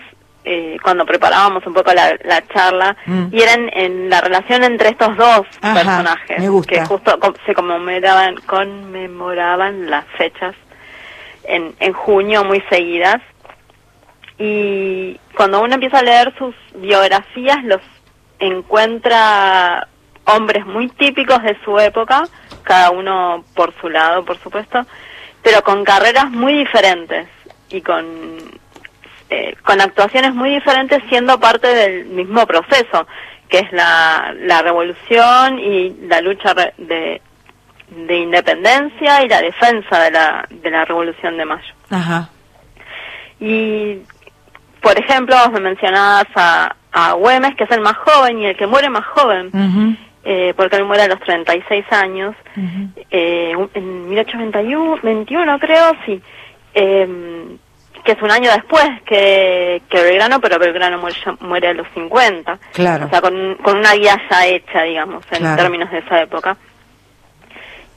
eh, cuando preparábamos un poco la, la charla, Mm. y era en, la relación entre estos dos Ajá, personajes, me gusta. que justo se conmemoraban, conmemoraban las fechas en, en junio muy seguidas. Y cuando uno empieza a leer sus biografías, los encuentra hombres muy típicos de su época, cada uno por su lado, por supuesto, pero con carreras muy diferentes y con, eh, con actuaciones muy diferentes siendo parte del mismo proceso, que es la, la revolución y la lucha de, de independencia y la defensa de la, de la revolución de mayo. Ajá. Y, por ejemplo, vos me mencionabas a, a Güemes, que es el más joven y el que muere más joven, eh, porque él muere a los 36 años, ujú. eh, un- en 1821, 21 creo, sí, eh, que es un año después que, que Belgrano, pero Belgrano muere, muere a los 50. Claro. O sea, con, con una guía ya hecha, digamos, en Claro. términos de esa época.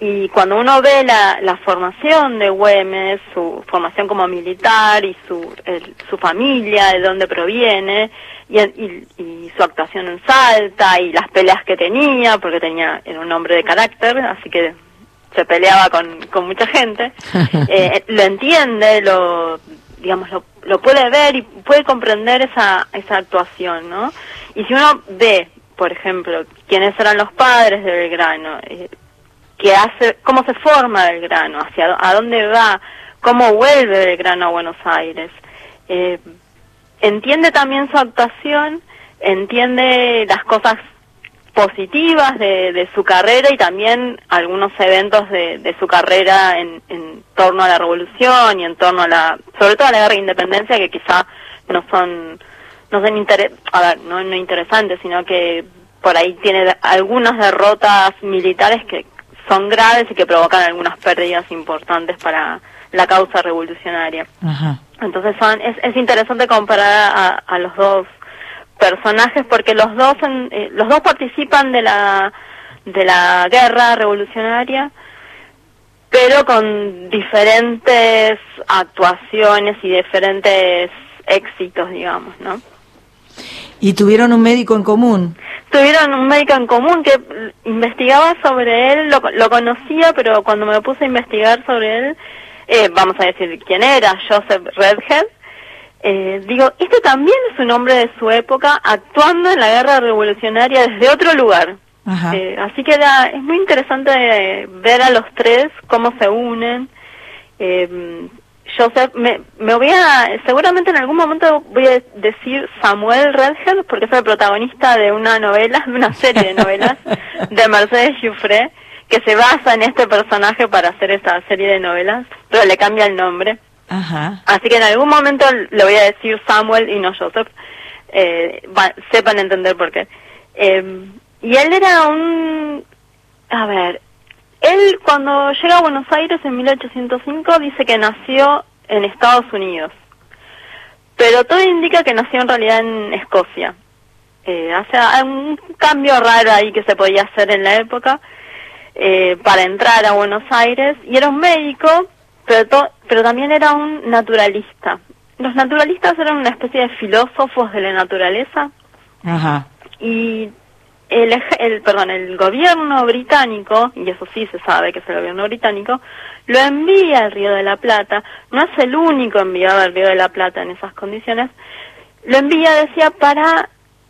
Y cuando uno ve la, la formación de Güemes, su formación como militar y su, el- su familia, de dónde proviene, y, y- y su actuación en Salta, y las peleas que tenía, porque tenía era un hombre de carácter, así que se peleaba con, con mucha gente, eh, lo entiende, lo digamos lo, lo puede ver y puede comprender esa esa actuación, ¿no? Y si uno ve, por ejemplo, quiénes eran los padres de Belgrano, eh, qué hace, cómo se forma Belgrano, hacia a dónde va, cómo vuelve Belgrano a Buenos Aires, eh, entiende también su actuación, entiende las cosas positivas de, de su carrera y también algunos eventos de, de su carrera en, en torno a la revolución y en torno a la, sobre todo a la guerra de independencia que quizá no son, no son inter- a ver, no, no interesantes, sino que por ahí tiene algunas derrotas militares que son graves y que provocan algunas pérdidas importantes para la causa revolucionaria. Ajá. Entonces son, es, es interesante comparar a, a los dos personajes porque los dos en- eh, los dos participan de la de la guerra revolucionaria pero con diferentes actuaciones y diferentes éxitos digamos no Y tuvieron un médico en común. tuvieron un médico en común que investigaba sobre él, lo, lo conocía, pero cuando me puse a investigar sobre él, eh, vamos a decir quién era, Joseph Redhead, eh, digo, este también es un hombre de su época actuando en la guerra revolucionaria desde otro lugar. Ajá. Eh, así que era, es muy interesante eh, ver a los tres cómo se unen Eh, Joseph, me, me voy a, seguramente en algún momento voy a decir Samuel Redhead, porque es el protagonista de una novela, de una serie de novelas de Mercedes Giuffre, que se basa en este personaje para hacer esta serie de novelas, pero le cambia el nombre. Ajá. Así que en algún momento le voy a decir Samuel y no Joseph. Eh, va- sepan entender por qué. Eh, y él era un... A ver, él cuando llega a Buenos Aires en 1805 dice que nació en Estados Unidos. Pero todo indica que nació en realidad en Escocia. Eh, o sea, hay un cambio raro ahí que se podía hacer en la época eh, para entrar a Buenos Aires. Y era un médico, pero, to- pero también era un naturalista. Los naturalistas eran una especie de filósofos de la naturaleza Ajá. y el, el perdón el gobierno británico y eso sí se sabe que es el gobierno británico lo envía al Río de la Plata no es el único enviado al Río de la Plata en esas condiciones lo envía decía para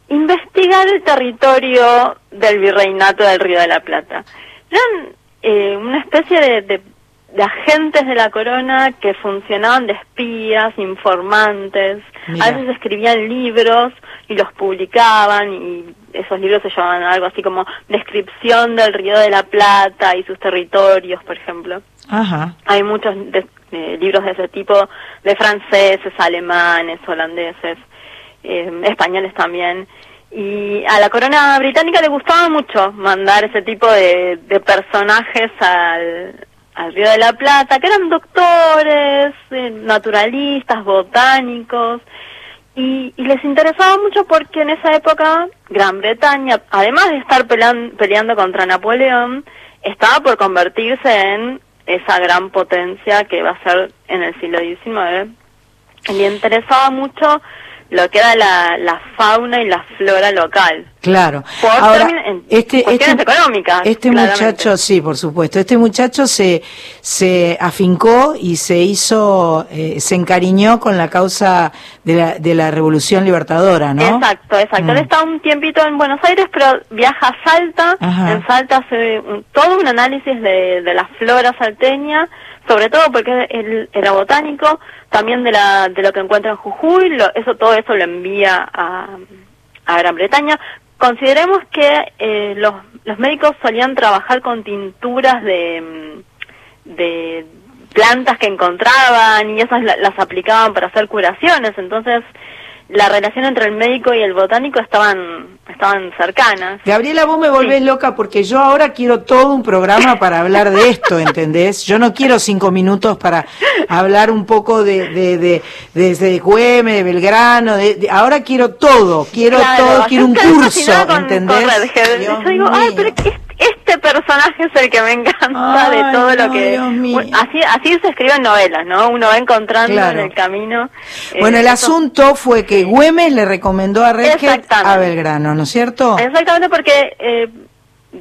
investigar el territorio del virreinato del Río de la Plata eran eh, una especie de, de de agentes de la corona que funcionaban de espías, informantes, Mira. a veces escribían libros y los publicaban y esos libros se llamaban algo así como descripción del Río de la Plata y sus territorios, por ejemplo. Ajá. Hay muchos de- eh, libros de ese tipo, de franceses, alemanes, holandeses, eh, españoles también. Y a la corona británica le gustaba mucho mandar ese tipo de, de personajes al, al Río de la Plata, que eran doctores, eh, naturalistas, botánicos, y, y les interesaba mucho porque en esa época Gran Bretaña, además de estar pelan- peleando contra Napoleón, estaba por convertirse en esa gran potencia que va a ser en el siglo XIX. Le interesaba mucho lo que era la, la fauna y la flora local. Claro. Por Ahora, en este, este, económicas. este claramente. muchacho, sí, por supuesto, este muchacho se, se afincó y se hizo, eh, se encariñó con la causa de la, de la Revolución Libertadora, ¿no? Exacto, exacto. Él Mm. está un tiempito en Buenos Aires, pero viaja a Salta. Ajá. En Salta hace un- todo un análisis de, de la flora salteña, sobre todo porque él era botánico, también de, la, de lo que encuentra en Jujuy, lo- eso, todo eso lo envía a, a Gran Bretaña. Consideremos que eh, los, los médicos solían trabajar con tinturas de, de plantas que encontraban y esas la- las aplicaban para hacer curaciones, entonces la relación entre el médico y el botánico estaban estaban cercanas. Gabriela, vos me volvés loca porque yo ahora quiero todo un programa para hablar de esto, ¿entendés? Yo no quiero cinco minutos para hablar un poco de, de, de, desde Güemes, de Belgrano, de, de- ahora quiero todo, quiero Claro, todo, quiero un curso, con- ¿entendés? con yo digo, ay, pero este, este personaje es el que me encanta Ay, de todo no, lo que... Dios mío. Bueno, Así, así se escriben novelas, ¿no? Uno va encontrando Claro. en el camino... eh, Bueno, el asunto fue que Güemes le recomendó a Redhead a Belgrano, ¿no es cierto? Exactamente, porque eh,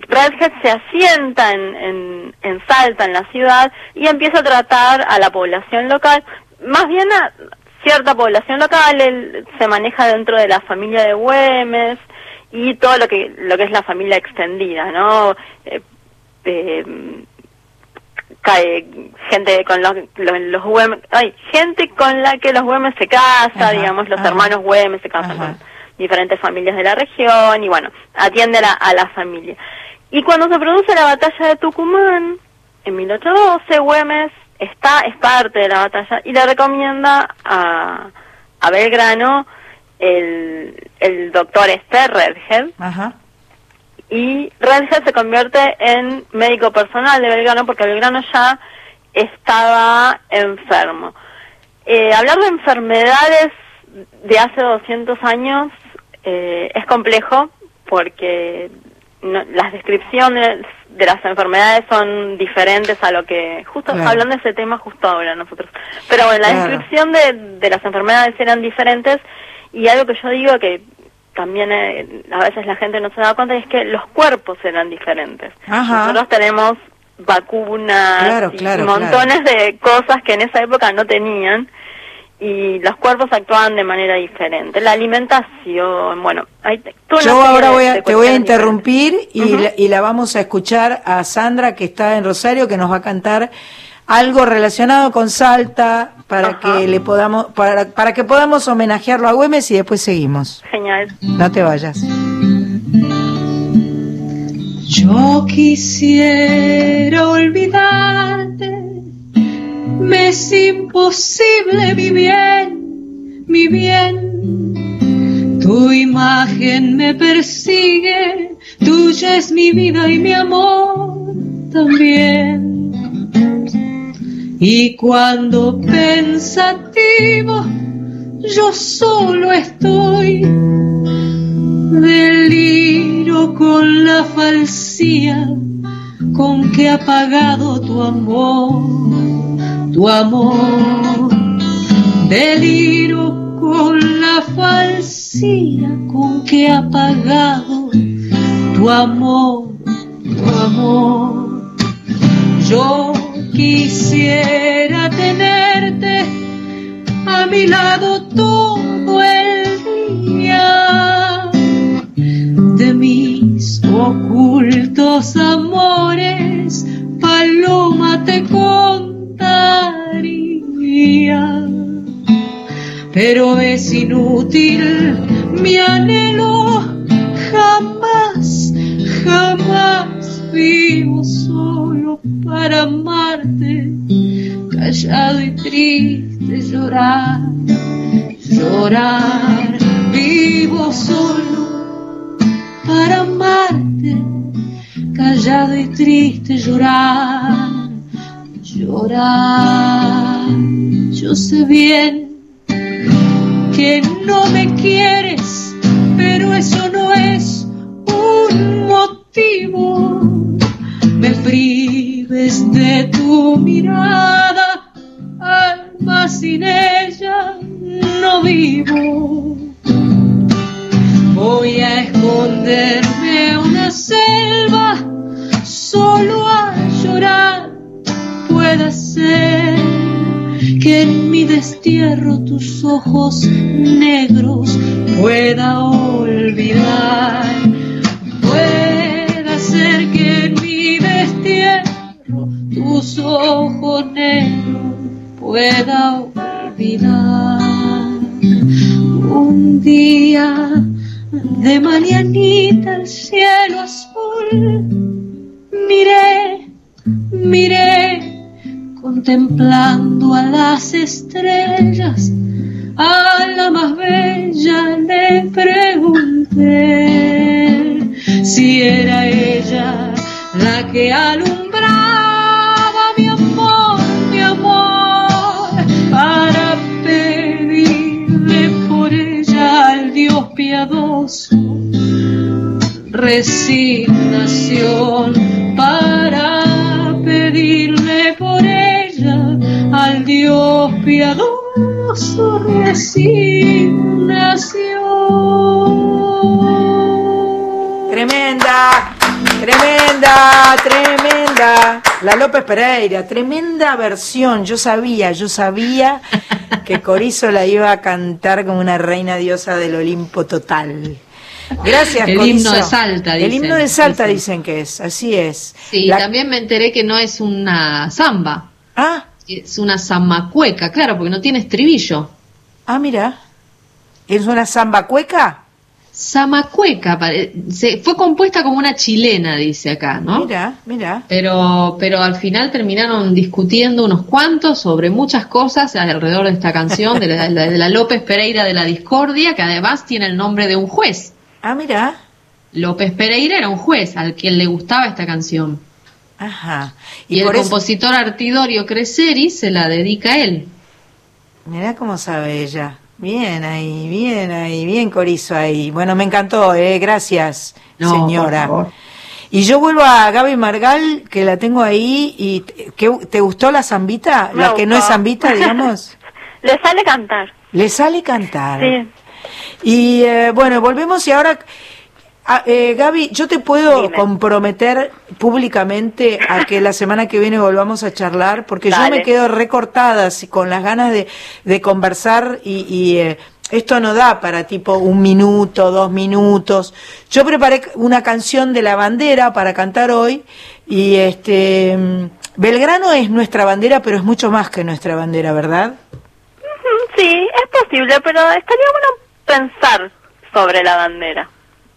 Redhead se asienta en, en, en Salta, en la ciudad, y empieza a tratar a la población local, más bien a cierta población local, él se maneja dentro de la familia de Güemes y todo lo que lo que es la familia extendida, ¿no? Eh, eh, cae gente con los, los, los Güemes, ay, gente con la que los Güemes se casa, Ajá, digamos, los ajá. hermanos Güemes se casan con diferentes familias de la región y bueno, atiende a la, a la familia. Y cuando se produce la batalla de Tucumán, en 1812, Güemes está, es parte de la batalla y le recomienda a, a Belgrano el, el doctor Esther Redhead, Ajá. y Redhead se convierte en médico personal de Belgrano porque Belgrano ya estaba enfermo. Eh, hablar de enfermedades de hace 200 años eh, es complejo porque no- las descripciones de las enfermedades son diferentes a lo que justo Claro. hablando de ese tema justo ahora nosotros pero bueno, la Claro. descripción de, de las enfermedades eran diferentes y algo que yo digo que también eh, a veces la gente no se da cuenta es que los cuerpos eran diferentes Ajá. nosotros tenemos vacunas Claro, y claro, montones de cosas que en esa época no tenían y los cuerpos actuaban de manera diferente. La alimentación, bueno, hay Yo ahora voy a, te voy a interrumpir y, Ujú. la, y la vamos a escuchar a Sandra que está en Rosario que nos va a cantar algo relacionado con Salta para que le podamos para, para que podamos homenajearlo a Güemes y después seguimos. Genial. No te vayas. Yo quisiera olvidarte, me es imposible mi bien, mi bien. Tu imagen me persigue, tuya es mi vida y mi amor también. Y cuando pensativo yo solo estoy, deliro con la falsía con que ha pagado tu amor, tu amor. Deliro con la falsía con que ha pagado tu amor, tu amor. Yo quisiera tenerte a mi lado todo el día de mis ocultos amores, paloma te contaría. Pero es inútil mi anhelo, jamás, jamás vivo solo para amarte, callado y triste llorar, llorar, vivo solo para amarte, callado y triste llorar, llorar. Yo sé bien que no me quieres, pero eso no es un motivo. Me prives de tu mirada, alma sin ella no vivo. Voy a esconderme en una selva, solo a llorar. Puede ser que en mi destierro tus ojos negros pueda olvidar. Puede ser que en mi destierro tus ojos negros pueda olvidar. Un día de mañanita el cielo azul, miré, miré contemplando a las estrellas, a la más bella le pregunté si era ella la que alumbraba mi amor, mi amor, para pedirle por ella al Dios piadoso. Resignación para pedirle por ella al Dios piadoso. Resignación. Tremenda, tremenda, tremenda. La López Pereira, tremenda versión. Yo sabía, yo sabía que Corizo la iba a cantar como una reina diosa del Olimpo total. Gracias, El Corizo. himno de Salta, El dicen. himno de Salta Dicen. dicen que es, así es. Sí, La- también me enteré que no es una samba. Ah. Es una zamacueca, claro, porque no tiene estribillo. Ah, mira. ¿Es una samba cueca? Zamacueca, pare- se, fue compuesta como una chilena, dice acá, ¿no? Mira, mira. Pero, pero al final terminaron discutiendo unos cuantos sobre muchas cosas alrededor de esta canción, de la, de la López Pereira de la Discordia, que además tiene el nombre de un juez. Ah, mira. López Pereira era un juez al que le gustaba esta canción. Ajá. Y, el eso- compositor Artidorio Creseri se la dedica a él. Mirá cómo sabe ella. Bien ahí, bien ahí, bien Corizo ahí. Bueno, me encantó, eh, gracias, No, señora. por favor. Y yo vuelvo a Gaby Margal, que la tengo ahí, y te- ¿qué- ¿te gustó la zambita? Me La que no es zambita, digamos. Le sale cantar. Le sale cantar. Sí. Y eh, bueno, volvemos y ahora, ah, eh, Gaby, yo te puedo comprometer públicamente a que la semana que viene volvamos a charlar, porque yo me quedo recortada con las ganas de, de conversar y, y, eh, esto no da para tipo un minuto, dos minutos. Yo preparé una canción de la bandera para cantar hoy y este mm, Belgrano es nuestra bandera, pero es mucho más que nuestra bandera, ¿verdad? Sí, es posible, pero estaría bueno pensar sobre la bandera.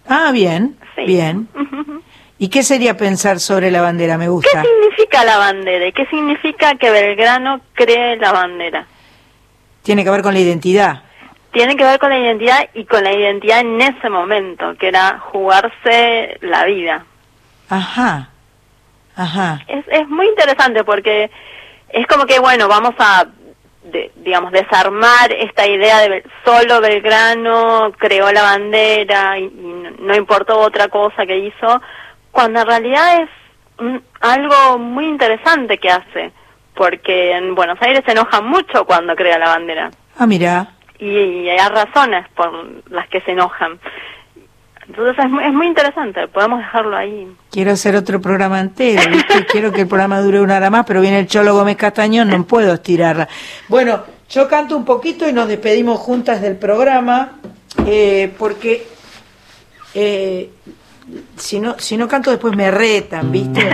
Ah, bien, Sí. bien. ¿Y qué sería pensar sobre la bandera? Me ¿Qué gusta. significa la bandera y qué significa que Belgrano cree la bandera? Tiene que ver con la identidad. Tiene que ver con la identidad y con la identidad en ese momento, que era jugarse la vida. Ajá, ajá. Es, es muy interesante porque es como que, bueno, vamos a, de- digamos, desarmar esta idea de solo Belgrano creó la bandera y, y no- importó otra cosa que hizo, cuando en realidad es mm, algo muy interesante que hace, porque en Buenos Aires se enojan mucho cuando crea la bandera Ah, mira. y, y hay razones por las que se enojan. Entonces es muy, es muy interesante, podemos dejarlo ahí. Quiero hacer otro programa entero, ¿viste? Quiero que el programa dure una hora más, pero viene el Cholo Gómez Castañón, no puedo estirarla. Bueno, yo canto un poquito y nos despedimos juntas del programa, eh, porque eh, si, no, si no canto después me retan, ¿viste?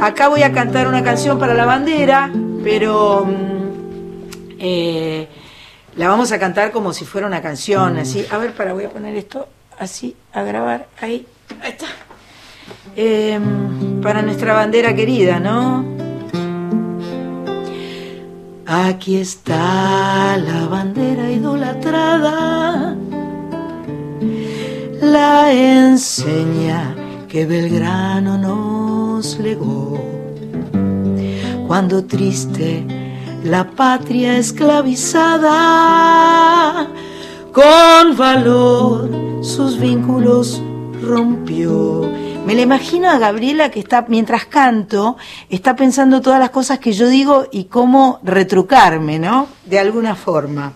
Acá voy a cantar una canción para la bandera, pero mm, eh, la vamos a cantar como si fuera una canción, así. A ver, para, voy a poner esto así, a grabar, ahí, está. Eh, para nuestra bandera querida, ¿no? Aquí está la bandera idolatrada, la enseña que Belgrano nos legó. Cuando triste la patria esclavizada, con valor sus vínculos rompió. Me la imagino a Gabriela que está, mientras canto, está pensando todas las cosas que yo digo y cómo retrucarme, ¿no? De alguna forma.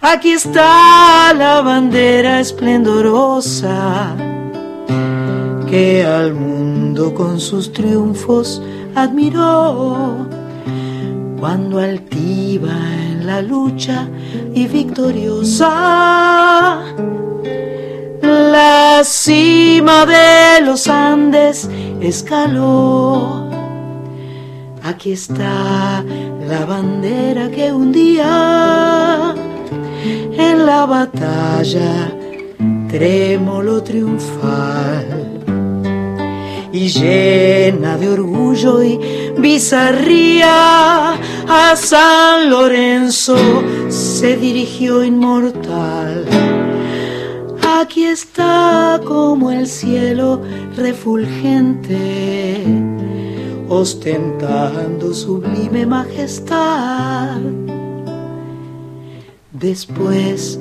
Aquí está la bandera esplendorosa que al mundo con sus triunfos admiró cuando altiva en la lucha y victoriosa la cima de los Andes escaló. Aquí está la bandera que un día en la batalla trémolo triunfal y llena de orgullo y bizarría a San Lorenzo se dirigió inmortal. Aquí está como el cielo refulgente, ostentando sublime majestad. Después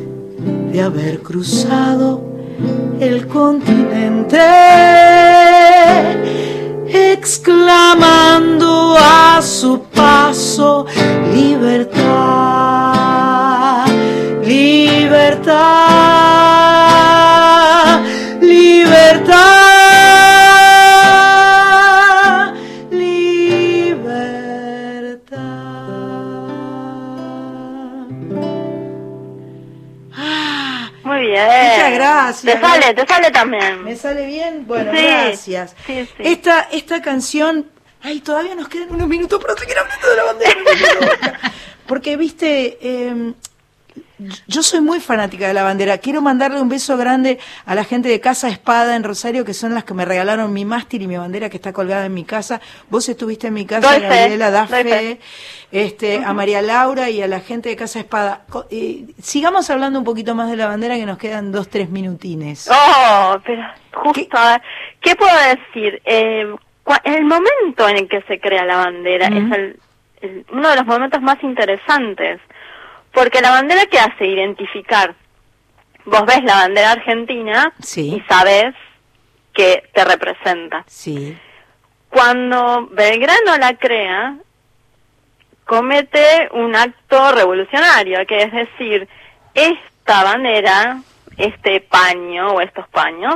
de haber cruzado el continente, exclamando a su paso, libertad, libertad, gracias. Te sale, te sale también. ¿Me sale bien? Bueno, Sí, gracias. sí, sí. Esta, esta canción, ay, todavía nos quedan unos minutos para seguir hablando de la bandera. Porque, viste, eh, yo soy muy fanática de la bandera. Quiero mandarle un beso grande a la gente de Casa Espada en Rosario, que son las que me regalaron mi mástil y mi bandera que está colgada en mi casa. Vos estuviste en mi casa, Gabriela, da fe. Este, a María Laura y a la gente de Casa Espada. Eh, sigamos hablando un poquito más de la bandera, que nos quedan dos, tres minutines. Oh, pero justo, a ver, ¿qué puedo decir? Eh, el momento en el que se crea la bandera es el- el- uno de los momentos más interesantes, porque la bandera que hace identificar, vos ves la bandera argentina Sí. y sabes que te representa. Sí. Cuando Belgrano la crea, comete un acto revolucionario, que es decir, esta bandera, este paño o estos paños,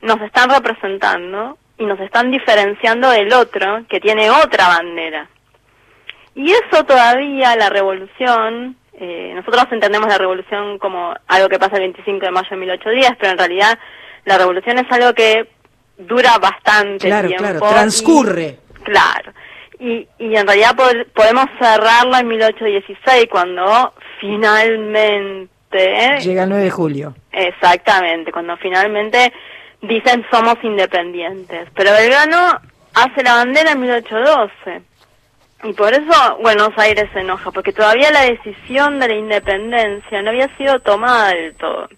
nos están representando y nos están diferenciando del otro que tiene otra bandera. Y eso todavía la revolución, eh, nosotros entendemos la revolución como algo que pasa el 25 de mayo de 1810, pero en realidad la revolución es algo que dura bastante Claro, tiempo. claro, y- transcurre. Claro. Y, y en realidad pod- podemos cerrarla en 1816 cuando finalmente... Llega el 9 de julio. Exactamente, cuando finalmente dicen somos independientes. Pero Belgrano hace la bandera en 1812. Y por eso Buenos Aires se enoja, porque todavía la decisión de la independencia no había sido tomada del todo.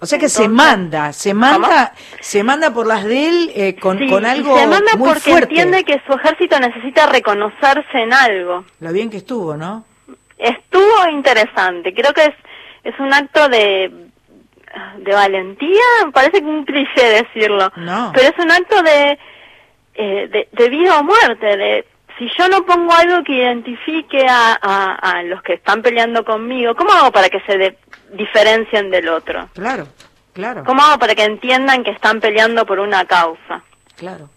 O sea que se manda, se manda, se manda por las de él eh, con, Sí, con algo se manda muy porque fuerte. entiende que su ejército necesita reconocerse en algo. Lo bien que estuvo, ¿no? Estuvo interesante, creo que es, es un acto de, de valentía, parece que un cliché decirlo, No. pero es un acto de, eh, de, de vida o muerte, de si yo no pongo algo que identifique a, a, a los que están peleando conmigo, ¿cómo hago para que se de- diferencien del otro? Claro, claro, ¿Cómo hago para que entiendan que están peleando por una causa? claro.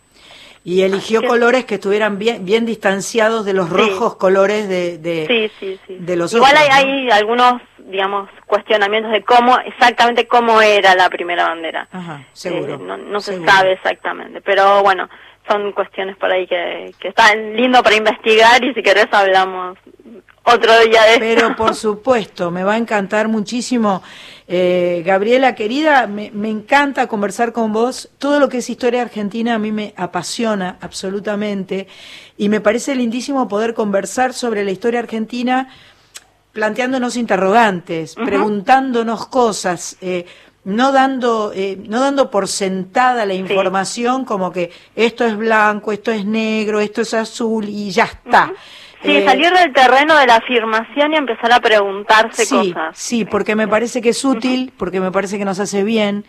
Y eligió colores que estuvieran bien, bien distanciados de los Sí. rojos colores de, de, Sí, sí, sí. de los Igual otros. hay, ¿no? hay algunos, digamos, cuestionamientos de cómo, exactamente cómo era la primera bandera. Ajá, seguro. Eh, no no se sabe exactamente, pero bueno, son cuestiones por ahí que, que están lindo para investigar y si querés hablamos otro día de Pero esto. por supuesto, me va a encantar muchísimo. Eh, Gabriela, querida, me, me encanta conversar con vos. Todo lo que es historia argentina a mí me apasiona absolutamente y me parece lindísimo poder conversar sobre la historia argentina planteándonos interrogantes, preguntándonos cosas. eh, no dando eh, no dando por sentada la información como que esto es blanco, esto es negro, esto es azul y ya está. Sí, Eh, salir del terreno de la afirmación y empezar a preguntarse sí, cosas. Sí, porque me parece que es útil, porque me parece que nos hace bien,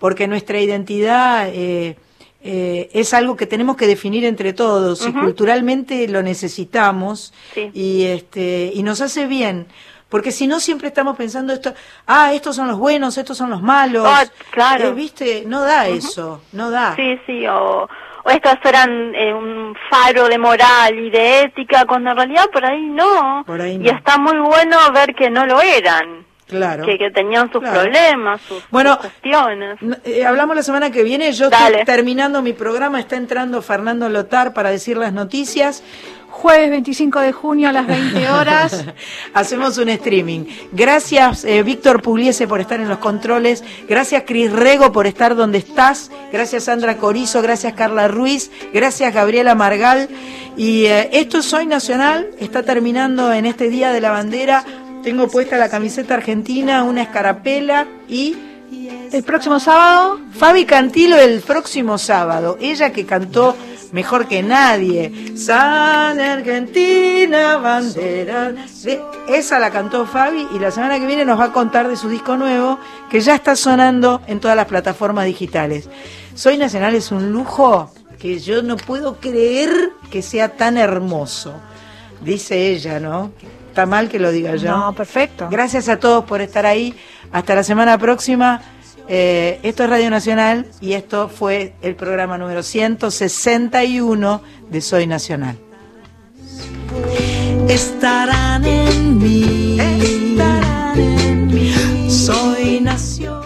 porque nuestra identidad eh, eh, es algo que tenemos que definir entre todos y culturalmente lo necesitamos Sí. y este y nos hace bien. Porque si no siempre estamos pensando esto, ah, estos son los buenos, estos son los malos. Ah, claro. Eh, ¿Viste? No da eso, no da. Sí, sí, o, o estos eran eh, un faro de moral y de ética, cuando en realidad por ahí no. Por ahí Y no. está muy bueno ver que no lo eran, Claro. que, que tenían sus Claro. problemas, sus, Bueno, sus cuestiones. Eh, hablamos la semana que viene. Yo Dale. estoy terminando mi programa. Está entrando Fernando Lotar para decir las noticias. Jueves 25 de junio a las 20 horas. Hacemos un streaming. Gracias, eh, Víctor Pugliese, por estar en los controles. Gracias, Cris Rego, por estar donde estás. Gracias, Sandra Corizo. Gracias, Carla Ruiz. Gracias, Gabriela Margal. Y eh, esto es Soy Nacional. Está terminando en este Día de la Bandera. Tengo puesta la camiseta argentina, una escarapela y El próximo sábado, Fabi Cantilo el próximo sábado. Ella que cantó mejor que nadie. San Argentina, bandera. de- Esa la cantó Fabi y la semana que viene nos va a contar de su disco nuevo que ya está sonando en todas las plataformas digitales. Soy Nacional es un lujo que yo no puedo creer que sea tan hermoso. Dice ella, ¿no? Está mal que lo diga yo. No, perfecto. Gracias a todos por estar ahí. Hasta la semana próxima. Eh, esto es Radio Nacional y esto fue el programa número 161 de Soy Nacional. Estarán en mí. Estarán en mí. Soy Nacional.